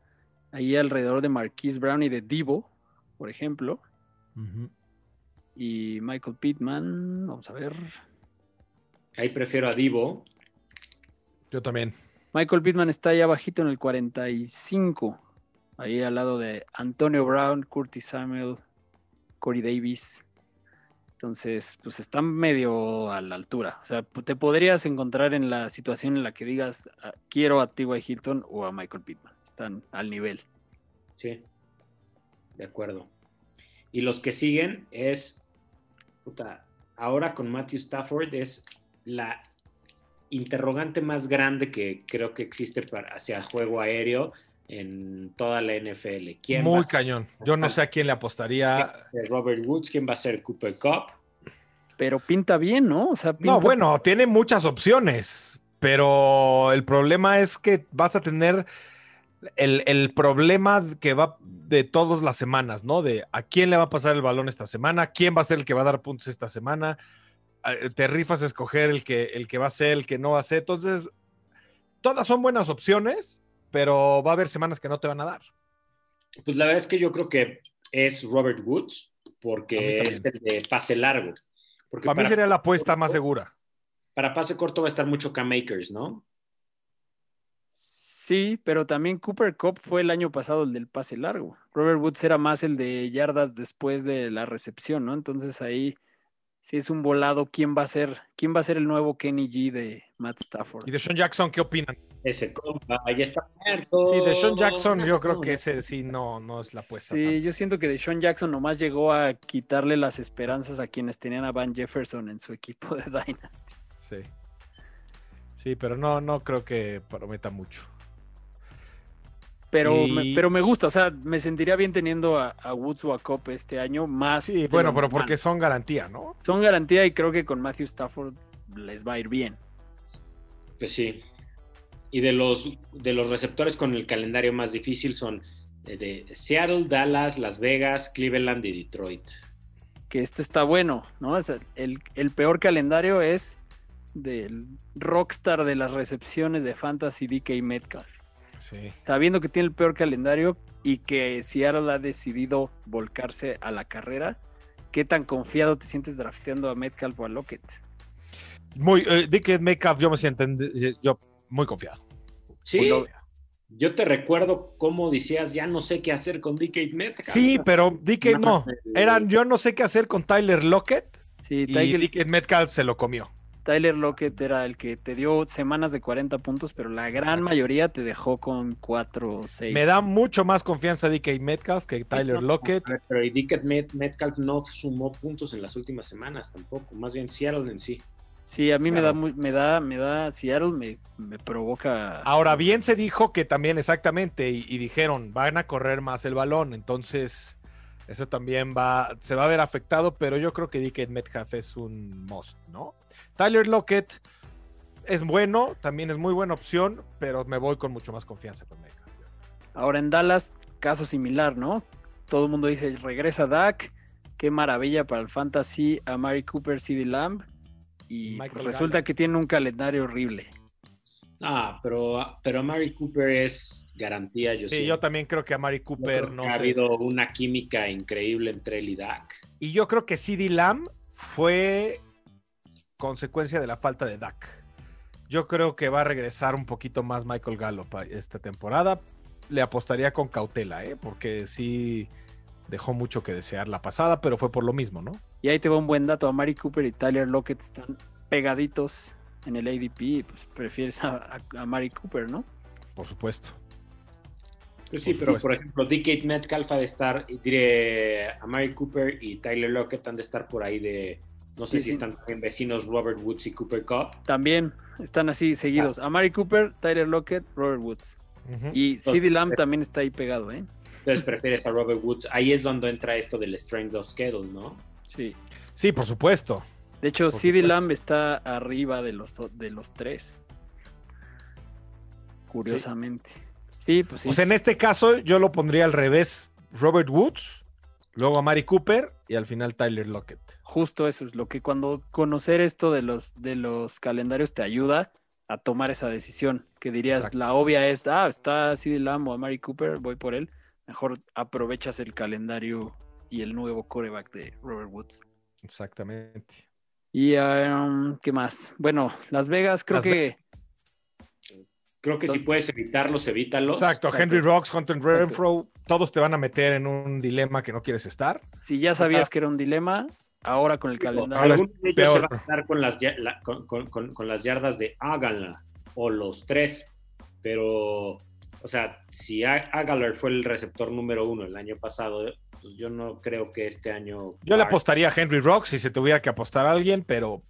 ahí alrededor de Marquise Brown y de Divo, por ejemplo. Y Michael Pittman, vamos a ver. Ahí prefiero a Divo, Yo también. Michael Pittman está ahí abajito en el 45, ahí al lado de Antonio Brown, Curtis Samuel, Corey Davis. Entonces, pues están medio a la altura. O sea, te podrías encontrar en la situación en la que digas, ah, quiero a T.Y. Hilton o a Michael Pittman. Están al nivel. Sí, de acuerdo. Y los que siguen es, ahora con Matthew Stafford es la interrogante más grande que creo que existe para, hacia juego aéreo en toda la NFL. ¿Quién Muy va cañón. Yo no sé a quién le apostaría. ser Robert Woods? ¿Quién va a ser Cooper Cup? Pero pinta bien, ¿no? O sea, pinta No, bueno, tiene muchas opciones, pero el problema es que vas a tener el, el problema que va de todas las semanas, ¿no? De a quién le va a pasar el balón esta semana, quién va a ser el que va a dar puntos esta semana. Eh, Te rifas a escoger el que, el que va a ser, el que no va a ser. Entonces, todas son buenas opciones, pero va a haber semanas que no te van a dar. Pues la verdad es que yo creo que es Robert Woods, porque es el de pase largo. Porque Para mí sería la apuesta más segura. para pase corto va a estar mucho K-Makers, ¿no? Sí, pero también Cooper Cup fue el año pasado el del pase largo. Robert Woods era más el de yardas después de la recepción, ¿no? Entonces ahí sí es un volado quién va a ser, quién va a ser el nuevo Kenny G de Matt Stafford. ¿Y de Sean Jackson qué opinan? Ese compa ya está muerto. Sí, de Sean Jackson yo creo que ese sí no, no es la apuesta. Sí, tanto. yo siento que Deshaun Jackson nomás llegó a quitarle las esperanzas a quienes tenían a Van Jefferson en su equipo de Dynasty. Sí. Sí, pero no, no creo que prometa mucho. Pero, Y- me, pero me gusta, o sea, me sentiría bien teniendo a, a Woods o a Cop este año más. Sí, bueno, pero normal. porque son garantía, ¿no? son garantía y creo que con Matthew Stafford les va a ir bien. Pues sí. Y de los, de los receptores con el calendario más difícil son de, de Seattle, Dallas, Las Vegas, Cleveland y Detroit. Que este está bueno, ¿no? O sea, el, el peor calendario es del rockstar de las recepciones de Fantasy DK Metcalf. Sí. Sabiendo que tiene el peor calendario y que Seattle ha decidido volcarse a la carrera, ¿qué tan confiado te sientes drafteando a Metcalf o a Lockett? Muy, eh, Metcalf, yo me siento en- yo muy confiado. Sí, Muy confiado. yo te recuerdo cómo decías, ya no sé qué hacer con DK Metcalf. Sí, pero DK no. Eran, yo no sé qué hacer con Tyler Lockett Sí, y Tyler, DK Metcalf se lo comió. Tyler Lockett era el que te dio semanas de 40 puntos, pero la gran mayoría te dejó con 4 o 6. Me da mucho más confianza DK Metcalf que Tyler Lockett. Pero DK Met- Metcalf no sumó puntos en las últimas semanas tampoco. Más bien Seattle en sí. Sí, a mí me da, me da, me da, Seattle me, me provoca. Ahora bien se dijo que también exactamente y, y dijeron van a correr más el balón, entonces eso también va se va a ver afectado, pero yo creo que DK Metcalf es un must, ¿no? Tyler Lockett es bueno, también es muy buena opción, pero me voy con mucho más confianza con Metcalf. Ahora en Dallas, caso similar, ¿no? Todo el mundo dice, regresa Dak, qué maravilla para el fantasy a Mary Cooper, CD Lamb. Y pues, resulta Gallup. que tiene un calendario horrible. Ah, pero, pero Mary Cooper es garantía, yo Sí, siento. yo también creo que a Mari Yo Cooper no que ha sé. habido una química increíble entre él y Dak. Y yo creo que CD Lamb fue consecuencia de la falta de Dak. Yo creo que va a regresar un poquito más Michael Gallup esta temporada. Le apostaría con cautela, ¿eh? porque sí dejó mucho que desear la pasada, pero fue por lo mismo, ¿no? Y ahí te va un buen dato, a Mary Cooper y Tyler Lockett están pegaditos en el ADP, y pues prefieres a, a, a Mary Cooper, ¿no? Por supuesto. Pues sí, Por pero supuesto. por ejemplo, DK Metcalf ha de estar, y diré, a Mary Cooper y Tyler Lockett han de estar por ahí de, no sé Sí, si sí. están también vecinos Robert Woods y Cooper Cup. También están así seguidos. A Mary Cooper, Tyler Lockett, Robert Woods. Y CD Lamb también está ahí pegado, ¿eh? Entonces prefieres a Robert Woods. Ahí es donde entra esto del strength of schedule, ¿no? Sí. Sí, por supuesto. De hecho, supuesto. Lamb está arriba de los, de los tres. Curiosamente. Sí, pues sí. O sea, en este caso yo lo pondría al revés. Robert Woods, luego a Mari Cooper y al final Tyler Lockett. Justo eso es lo que cuando conocer esto de los, de los calendarios te ayuda a tomar esa decisión. Que dirías, Exacto. la obvia es, ah, está CD Lamb o a Mary Cooper, voy por él. Mejor aprovechas el calendario y el nuevo coreback de Robert Woods. Exactamente. Y, um, ¿qué más? Bueno, Las Vegas creo Las que... Creo que si puedes evitarlos, evítalos. Exacto, Exacto. Henry Rocks, Hunter Exacto. Renfro, todos te van a meter en un dilema que no quieres estar. Si ya sabías que era un dilema, ahora con el calendario... Algunos de ellos peor. se van a estar con las, ya- la- con, con- con- con las yardas de háganla o los tres, pero, o sea, si Aguilar fue el receptor número uno el año pasado, pues yo no creo que este año. Yo le apostaría a Henry Rocks si se tuviera que apostar a alguien, pero.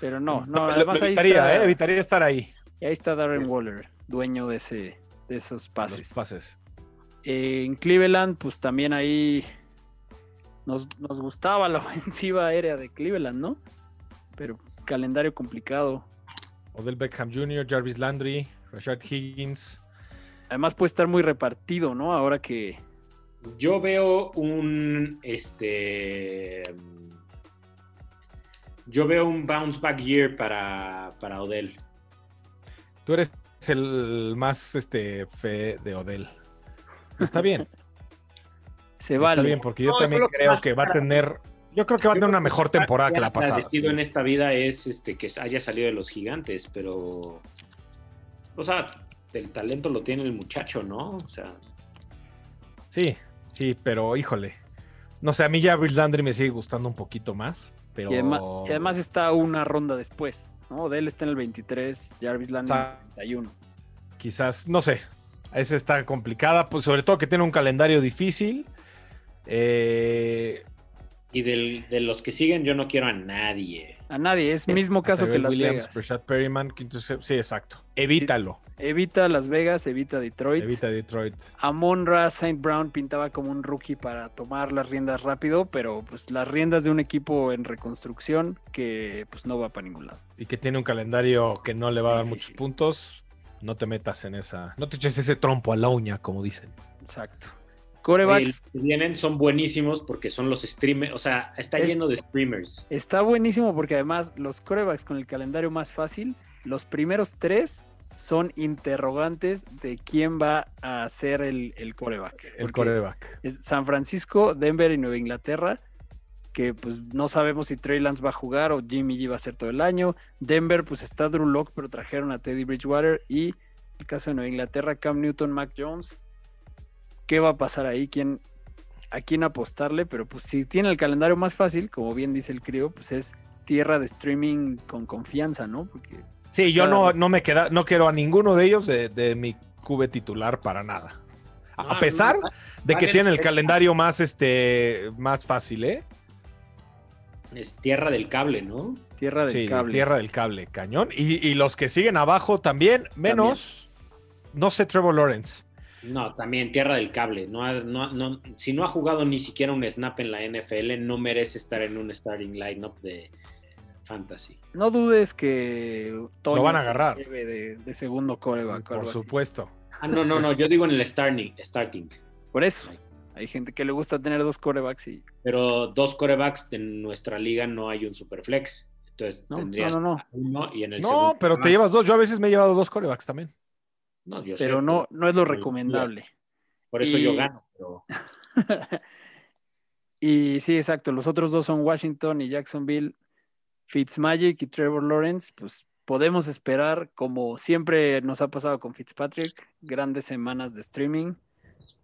Pero no, no, además lo ahí evitaría, está, eh, evitaría estar ahí. y ahí está Darren Waller, dueño de, ese, de esos Los pases. pases. Eh, en Cleveland, pues también ahí nos, nos gustaba la ofensiva aérea de Cleveland, ¿no? Pero calendario complicado. Odell Beckham Jr., Jarvis Landry, Rashad Higgins. Además puede estar muy repartido, ¿no? Ahora que Yo veo un. Este. Yo veo un bounce back year para, para Odell. Tú eres el más este, fe de Odell. Está bien. se Está vale. bien, porque yo No, también creo que va a tener. Yo creo que va a tener una mejor que temporada que la pasada. sí. en esta vida es este que haya salido de los gigantes, pero. O sea, el talento lo tiene el muchacho, ¿no? O sea. Sí, sí, pero híjole. No sé, a mí Jarvis Landry me sigue gustando un poquito más. Pero... Y, además, y además está una ronda después, ¿no? Odell está en el 23, Jarvis Landry en el Sa- 31. quizás, no sé, esa está complicada, pues sobre todo que tiene un calendario difícil. Eh, Y del- de los que siguen, yo no quiero a nadie. A nadie, es mismo caso que Las Williams, Vegas. Rashad Perryman, quinto sí, exacto. Evítalo, Evita Las Vegas, evita Detroit. evita Detroit. Amon Ra St. Brown pintaba como un rookie para tomar las riendas rápido, pero pues las riendas de un equipo en reconstrucción que pues no va para ningún lado. Y que tiene un calendario que no le va a dar muchos puntos. No te metas en esa, no te eches ese trompo a la uña, como dicen. Exacto. Corebacks que vienen son buenísimos porque son los streamers. O sea, está Es- lleno de streamers. está buenísimo porque además los corebacks con el calendario más fácil, los primeros tres son interrogantes de quién va a ser el, el coreback. El coreback. es San Francisco, Denver y Nueva Inglaterra, que pues no sabemos si Trey Lance va a jugar o Jimmy G va a ser todo el año. Denver, pues está Drew Lock, pero trajeron a Teddy Bridgewater. Y el caso de Nueva Inglaterra, Cam Newton, Mac Jones. ¿Qué va a pasar ahí? ¿Quién, ¿A quién apostarle? Pero pues si tiene el calendario más fácil, como bien dice el crío, pues es tierra de streaming con confianza, ¿no? Porque Sí, yo no, vez. no me queda, no quiero a ninguno de ellos de, de mi cube titular para nada. A, a Ah, pesar no, de que tiene el calendario más, este, más fácil, ¿eh? Es tierra del cable, ¿no? Tierra del Sí, cable. tierra del cable, cañón. Y, y los que siguen abajo también, menos, no sé, Trevor Lawrence. No, también tierra del cable. No, ha- no, no, si no ha jugado ni siquiera un snap en la NFL, no merece estar en un starting lineup de fantasy. No dudes que Toño Lo van a agarrar. lleve De, de segundo coreback. Por así. supuesto. Ah, no, no, no, yo digo en el starting. starting. Por eso. Hay gente que le gusta tener dos corebacks y Pero dos corebacks en nuestra liga no hay un superflex. Entonces No, tendrías no, no, no. uno y en el No, segundo pero te llevas dos. Yo a veces me he llevado dos corebacks también. No, yo sé, pero no, no es lo recomendable. Por eso y- yo gano. pero- y sí, exacto. Los otros dos son Washington y Jacksonville. Fitzmagic y Trevor Lawrence, pues podemos esperar, como siempre nos ha pasado con Fitzpatrick, grandes semanas de streaming.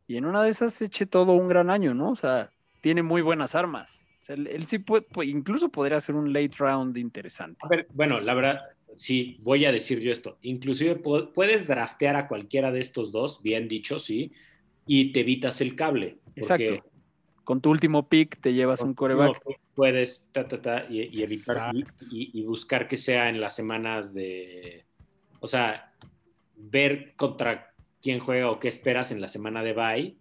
Y en una de esas eche todo un gran año, ¿no? O sea, tiene muy buenas armas. O sea, él, él sí puede, puede- incluso podría ser un late round interesante. A ver, bueno, la verdad, sí, voy a decir yo esto. Inclusive pu- puedes draftear a cualquiera de estos dos, bien dicho, sí, y te evitas el cable. porque Exacto. Con tu último pick te llevas un coreback. Puedes ta, ta, ta, y, y evitar y, Exacto. y- y buscar que sea en las semanas de. O sea, ver contra quién juega o qué esperas en la semana de bye.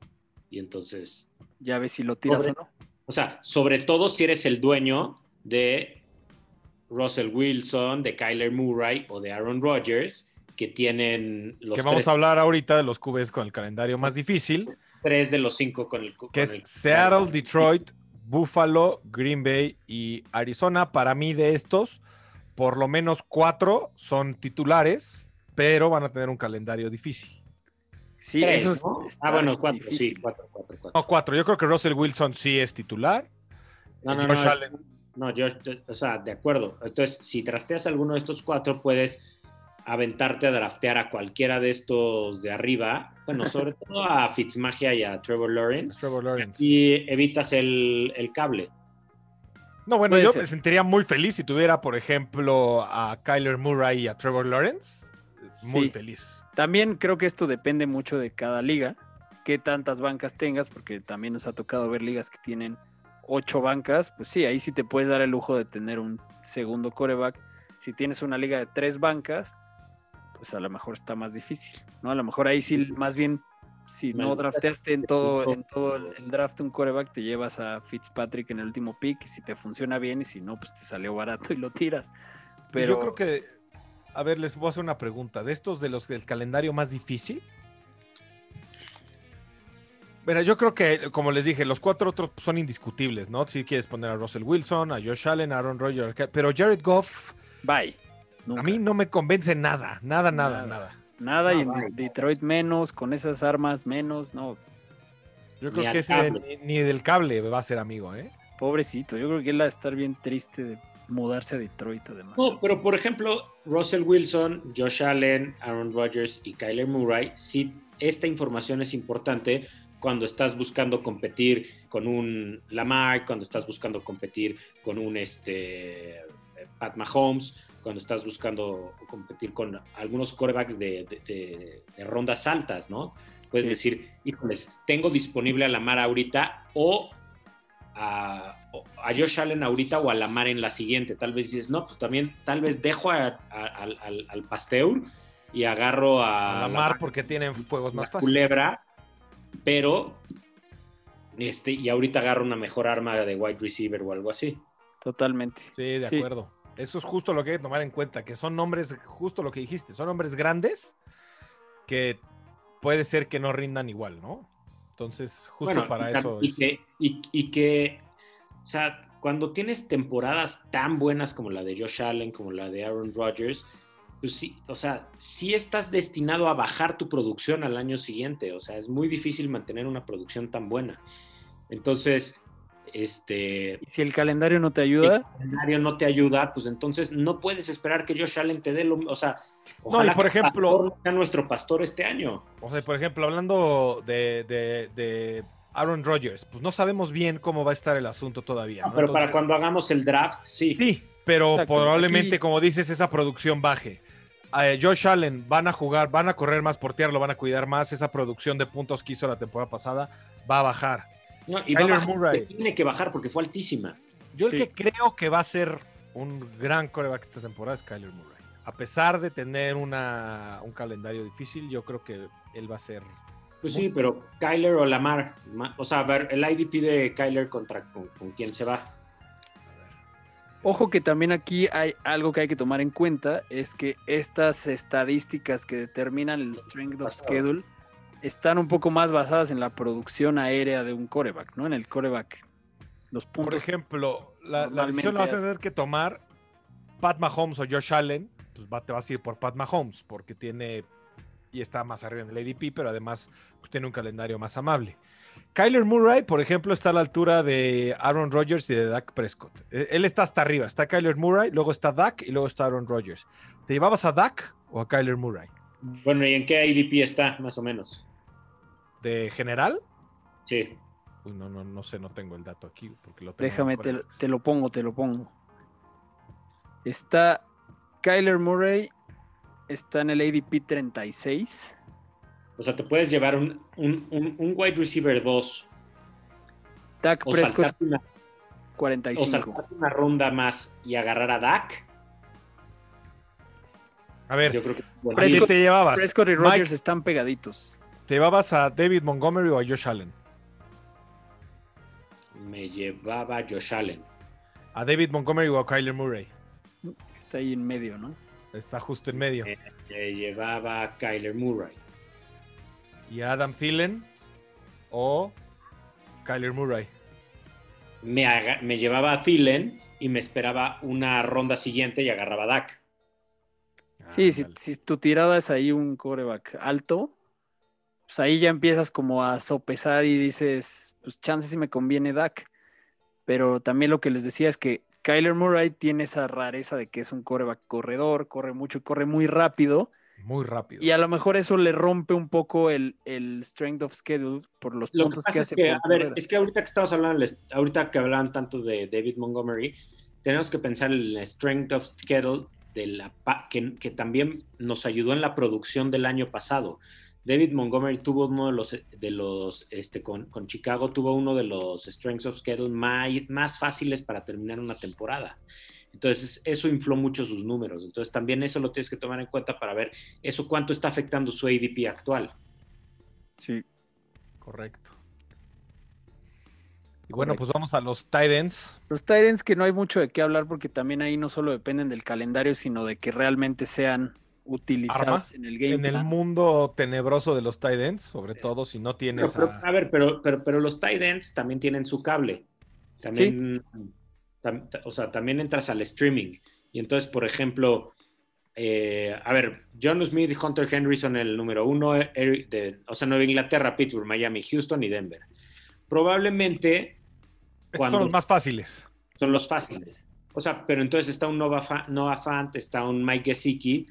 Y entonces. Ya ves si lo tiras o no. O sea, sobre todo si eres el dueño de Russell Wilson, de Kyler Murray o de Aaron Rodgers, que tienen los que vamos tres, a hablar ahorita de los QBs con el calendario más difícil, tres de los cinco con el. con que es el- Seattle, Detroit, Buffalo, Green Bay y Arizona. Para mí de estos, por lo menos cuatro son titulares, pero van a tener un calendario difícil. Sí, Tres, eso es, ¿no? está Ah, bueno, cuatro, sí, cuatro, cuatro, cuatro. No, cuatro. Yo creo que Russell Wilson sí es titular. No, no, Josh no, Allen. No, yo, o sea, de acuerdo. Entonces, si drafteas alguno de estos cuatro, puedes aventarte a draftear a cualquiera de estos de arriba. Bueno, sobre todo a Fitzmagia y a Trevor Lawrence. Trevor Lawrence. Y evitas el, el cable. No, bueno, Puede yo ser. me sentiría muy feliz si tuviera, por ejemplo, a Kyler Murray y a Trevor Lawrence. Muy Sí. feliz. También creo que esto depende mucho de cada liga, qué tantas bancas tengas, porque también nos ha tocado ver ligas que tienen ocho bancas, pues sí, ahí sí te puedes dar el lujo de tener un segundo coreback. Si tienes una liga de tres bancas, pues a lo mejor está más difícil, ¿no? A lo mejor ahí sí, más bien, si no drafteaste en todo, en todo el, el draft un coreback, te llevas a Fitzpatrick en el último pick, y si te funciona bien, y si no, pues te salió barato y lo tiras. Pero Yo creo que, a ver, les voy a hacer una pregunta. De estos de los del calendario más difícil. Mira, yo creo que, como les dije, los cuatro otros son indiscutibles, ¿no? Si quieres poner a Russell Wilson, a Josh Allen, a Aaron Rodgers, pero Jared Goff, bye. a mí no me convence nada, nada, nada, Nada. nada. Nada, y en bye. Detroit menos, con esas armas menos, no, Yo creo que ese ni del cable va a ser amigo, ¿eh? pobrecito, yo creo que él va a estar bien triste de mudarse a Detroit además. No, pero por ejemplo, Russell Wilson, Josh Allen, Aaron Rodgers y Kyler Murray, sí, esta información es importante cuando estás buscando competir con un Lamar, cuando estás buscando competir con un este, Pat Mahomes, cuando estás buscando competir con algunos quarterbacks de, de- de- de rondas altas, ¿no? Puedes Sí. decir, híjoles, tengo disponible a Lamar ahorita o a, Josh Allen ahorita o a Lamar en la siguiente. Tal vez dices, no, pues también, tal vez dejo a- a- al, al- Pasteur y agarro a, A la mar porque tienen fuegos más fáciles. culebra, pero este, y ahorita agarro una mejor arma de wide receiver o algo así. Totalmente. Sí, de Sí. acuerdo. Eso es justo lo que hay que tomar en cuenta, que son nombres, justo lo que dijiste, son nombres grandes que puede ser que no rindan igual, ¿no? Entonces, justo Bueno, para y, eso y es. que, y- y que, o sea, cuando tienes temporadas tan buenas como la de Josh Allen, como la de Aaron Rodgers, pues sí, o sea, sí estás destinado a bajar tu producción al año siguiente. O sea, es muy difícil mantener una producción tan buena. Entonces, este, Y si el calendario no te el ayuda, calendario no te ayuda, pues entonces no puedes esperar que Josh Allen te dé lo O sea, No, y ojalá por que ejemplo- Pastor sea nuestro pastor este año. O sea, por ejemplo, hablando de, de- de Aaron Rodgers, pues no sabemos bien cómo va a estar el asunto todavía. No, ¿no? pero para cuando hagamos el draft, sí. Sí, pero Exacto, probablemente, aquí- como dices, esa producción baje. Eh, Josh Allen van a jugar, van a correr más por tierra, lo van a cuidar más. Esa producción de puntos que hizo la temporada pasada va a bajar. No, y va a Kyler bajar Murray. tiene que bajar porque fue altísima. Yo Sí. el que creo que va a ser un gran coreback esta temporada es Kyler Murray. A pesar de tener una, un calendario difícil, yo creo que él va a ser. Pues sí, pero Kyler o Lamar. ma- O sea, a ver, el IDP de Kyler contra con, con quién se va. Ojo que también aquí hay algo que hay que tomar en cuenta, es que estas estadísticas que determinan el strength of schedule están un poco más basadas en la producción aérea de un coreback, ¿no? En el coreback. Los Por puntos. ejemplo, la, la decisión la vas a tener que tomar Pat Mahomes o Josh Allen. Pues va- te vas a ir por Pat Mahomes porque tiene y está más arriba en el ADP, pero además pues, tiene un calendario más amable. Kyler Murray, por ejemplo, está a la altura de Aaron Rodgers y de Dak Prescott. Eh, Él está hasta arriba. Está Kyler Murray, luego está Dak y luego está Aaron Rodgers. ¿Te llevabas a Dak o a Kyler Murray? Bueno, ¿y en qué IDP está, más o menos? ¿De general? Sí. Uy, no, no, no sé, no tengo el dato aquí. Porque lo tengo Déjame, te, lo- te lo pongo, te lo pongo. Está Kyler Murray, está en el ADP 36. O sea, te puedes llevar un, un, un, un wide receiver 2 Dak o Prescott una, o 45. saltarte una ronda más y agarrar a Dak. A ver, Yo creo que bueno, ¿a Prescott- te llevabas? Prescott y Mike, Rodgers están pegaditos. ¿Te llevabas a David Montgomery o a Josh Allen? me llevaba Josh Allen. A David Montgomery o a Kyler Murray. Está ahí en medio, ¿no? Está justo en medio. Eh. Me llevaba a Kyler Murray. Y a Adam Thielen o Kyler Murray. Me, me llevaba a Thielen y me esperaba una ronda siguiente y agarraba a Dak. Sí, si, si tu tirada es ahí un coreback alto, pues ahí ya empiezas como a sopesar y dices, pues chance si me conviene Dak. Pero también lo que les decía es que Kyler Murray tiene esa rareza de que es un coreback corredor, corre mucho y corre muy rápido. Muy rápido. Y a lo mejor eso le rompe un poco el, el strength of schedule por los Lo que puntos que, es hace que, por a ver, es que ahorita que estamos hablando, ahorita que hablaban tanto de David Montgomery, tenemos que pensar en el strength of schedule de la, que, que también nos ayudó en la producción del año pasado. David Montgomery tuvo uno de los, de los este, con, con Chicago, tuvo uno de los strengths of schedule más, más fáciles para terminar una temporada. Entonces, eso infló mucho sus números. Entonces, también eso lo tienes que tomar en cuenta para ver eso cuánto está afectando su ADP actual. Sí. Correcto. Y bueno, pues vamos a los tight ends. Los Titans que no hay mucho de qué hablar porque también ahí no solo dependen del calendario, sino de que realmente sean utilizados en el game En el mundo tenebroso de los tight ends, sobre Es- todo si no tienes pero, a... a ver, pero, pero, pero los tight ends también tienen su cable. También, tam- o sea, también entras al streaming. Y entonces, por ejemplo, eh, a ver, John Smith y Hunter Henry son el número uno, eh, Eric de, o sea, Nueva Inglaterra, Pittsburgh, Miami, Houston y Denver. Probablemente Estos cuando- son los más fáciles. son los fáciles. O sea, pero entonces está un Nova Noah Fant, está un Mike Gesicki,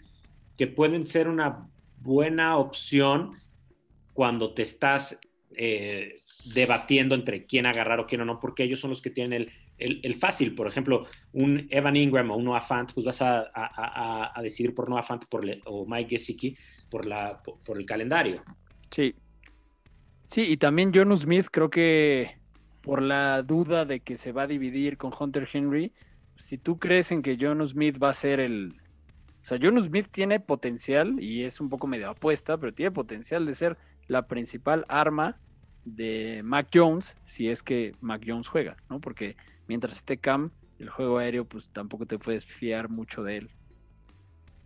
que pueden ser una buena opción cuando te estás eh, debatiendo entre quién agarrar o quién o no, porque ellos son los que tienen el, el- fácil. Por ejemplo, un Evan Ingram o un Noah Fant, pues vas a, a- a- decidir por Noah Fant por o Mike Gesicki por, la, por, por el calendario. Sí. Sí, y también John Smith, creo que por la duda de que se va a dividir con Hunter Henry, si tú crees en que John Smith va a ser el. O sea, John Smith tiene potencial y es un poco medio apuesta, pero tiene potencial de ser la principal arma de Mac Jones si es que Mac Jones juega, ¿no? Porque mientras esté Cam, el juego aéreo, pues tampoco te puedes fiar mucho de él.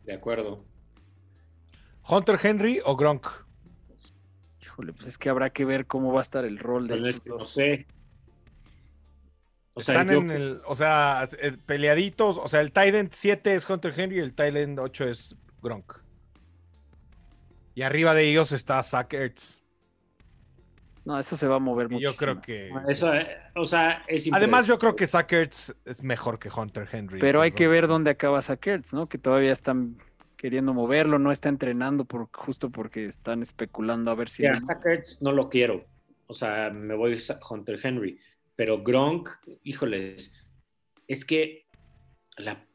De acuerdo. Hunter Henry o Gronk. Híjole, pues es que habrá que ver cómo va a estar el rol de Pues estos es que no dos. sé. O sea, Están yo- en el, o sea, eh, peleaditos. O sea, el tight end 7 es Hunter Henry y el tight end 8 es Gronk. Y arriba de ellos está Zach Ertz. No, eso se va a mover mucho. yo creo que. Eso, eh, o sea, es Además, yo creo que Zach Ertz es mejor que Hunter Henry. Pero hay Gronk. que ver dónde acaba Sackers, ¿no? Que todavía están queriendo moverlo, no está entrenando por, justo porque están especulando a ver si... Mira, Zach Ertz no lo quiero. O sea, me voy a Hunter Henry. Pero Gronk, híjoles, es que la-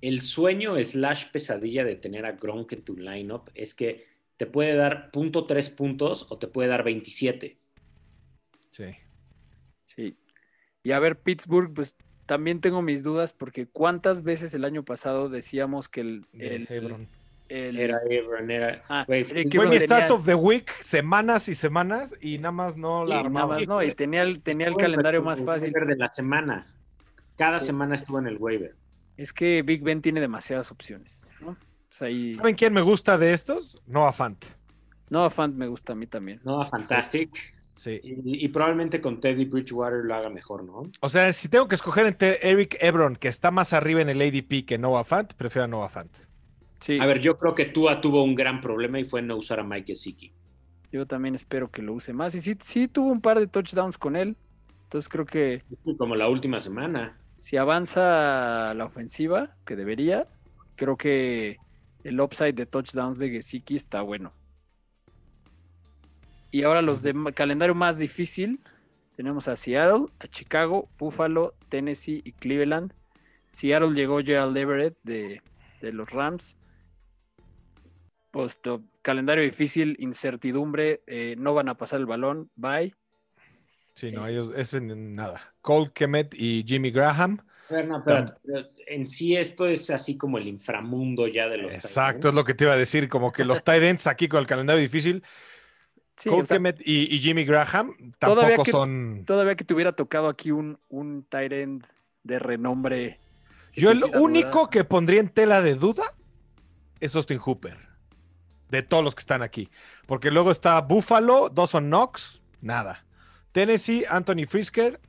el sueño slash pesadilla de tener a Gronk en tu lineup es que te puede dar punto tres puntos o te puede dar 27. Sí. Sí. Y a ver, Pittsburgh, pues también tengo mis dudas porque cuántas veces el año pasado decíamos que el, el, Hebron. El- Era Ebron, era. Ah, era que Fue mi tenía- start of the week semanas y semanas y nada más no la y nada armaba. más, ¿no? Y tenía el, tenía el calendario más el fácil. waiver de la semana. Cada Sí. semana estuvo en el waiver. Es que Big Ben tiene demasiadas opciones, ¿no? O sea, ahí ¿Saben quién me gusta de estos? Noah Fant. Noah Fant me gusta a mí también. No, fantastic. Sí. Y, y probablemente con Teddy Bridgewater lo haga mejor, ¿no? O sea, si tengo que escoger entre Eric Ebron, que está más arriba en el ADP que Noah Fant, prefiero a Noah Fant. Sí, A ver, yo creo que Tua tuvo un gran problema y fue no usar a Mike Gesicki. yo también espero que lo use más. Y sí, sí tuvo un par de touchdowns con él. Entonces creo que Como la última semana. si avanza la ofensiva, que debería, creo que el upside de touchdowns de Gesicki está bueno. Y ahora los de calendario más difícil, tenemos a Seattle, a Chicago, Buffalo, Tennessee y Cleveland. Seattle llegó Gerald Everett de, de los Rams. To- calendario difícil, incertidumbre, eh, no van a pasar el balón, bye. Sí, no, ellos, es en nada. Cole Kemet y Jimmy Graham. A ver, no, pero, pero en sí esto es así como el inframundo ya de los Exacto, es lo que te iba a decir. Como que los tight ends aquí con el calendario difícil, Sí, Cole o sea, Kemet y, y Jimmy Graham Todavía tampoco que- son. Todavía que te hubiera tocado aquí un, un tight end de renombre. Yo el único dudar. que pondría en tela de duda es Austin Hooper. De todos los que están aquí. Porque luego está Buffalo, Dawson Knox, nada. Tennessee, Anthony Frisker,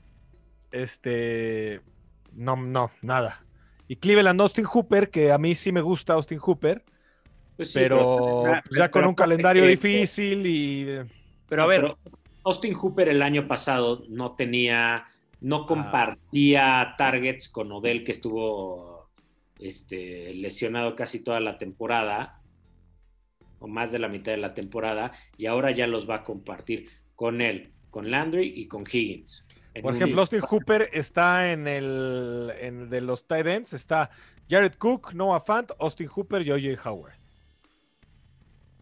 este. No, no, nada. Y Cleveland, Austin Hooper, que a mí sí me gusta Austin Hooper, Pues sí, pero pero- pues, ya con pero un calendario difícil y. Pero a ver, Austin Hooper el año pasado no tenía, no compartía targets con Odell, que estuvo este, lesionado casi toda la temporada, o más de la mitad de la temporada, y ahora ya los va a compartir con él, con Landry y con Higgins. Por ejemplo, Austin Hooper está en el, en el de los tight ends. Está Jared Cook, Noah Fant, Austin Hooper y OJ Howard.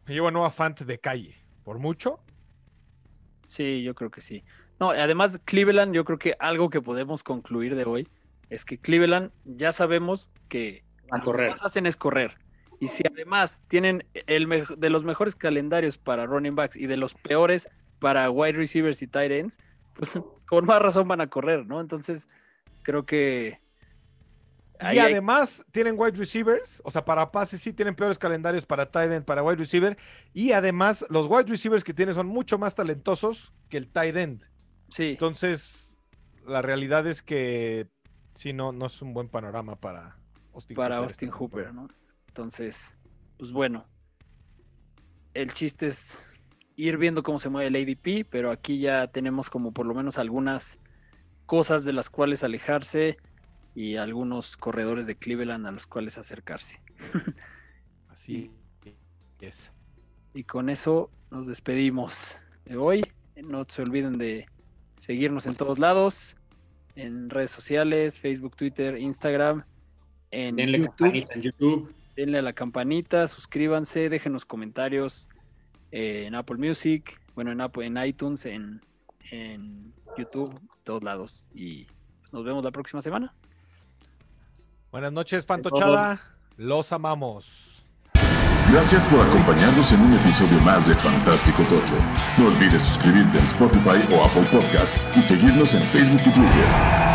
Me llevo a Noah Fant de calle. Por mucho. sí, yo creo que sí. No, además, Cleveland, yo creo que algo que podemos concluir de hoy es que Cleveland ya sabemos que a lo que correr. más hacen es correr. Y si además tienen el de los mejores calendarios para running backs y de los peores para wide receivers y tight ends, pues con más razón van a correr, ¿no? Entonces, creo que ahí y hay- además tienen wide receivers. O sea, para pases sí tienen peores calendarios para tight end, para wide receiver. Y además, los wide receivers que tienen son mucho más talentosos que el tight end. sí, Entonces, la realidad es que sí, no, no es un buen panorama para Austin para Hooper Austin Hooper. ¿no? Entonces, pues bueno, el chiste es ir viendo cómo se mueve el ADP, pero aquí ya tenemos como por lo menos algunas cosas de las cuales alejarse y algunos corredores de Cleveland a los cuales acercarse. Así es. Y con eso nos despedimos de hoy. No se olviden de seguirnos en todos lados, en redes sociales, Facebook, Twitter, Instagram, en Denle YouTube. en YouTube. Denle a la campanita, suscríbanse, déjenos comentarios eh, en Apple Music, bueno, en, Apple, en iTunes, en, en YouTube, todos lados. Y nos vemos la próxima semana. Buenas noches, Fantochada. Los amamos. Gracias por acompañarnos en un episodio más de Fantástico Tocho. No olvides suscribirte en Spotify o Apple Podcast y seguirnos en Facebook y Twitter.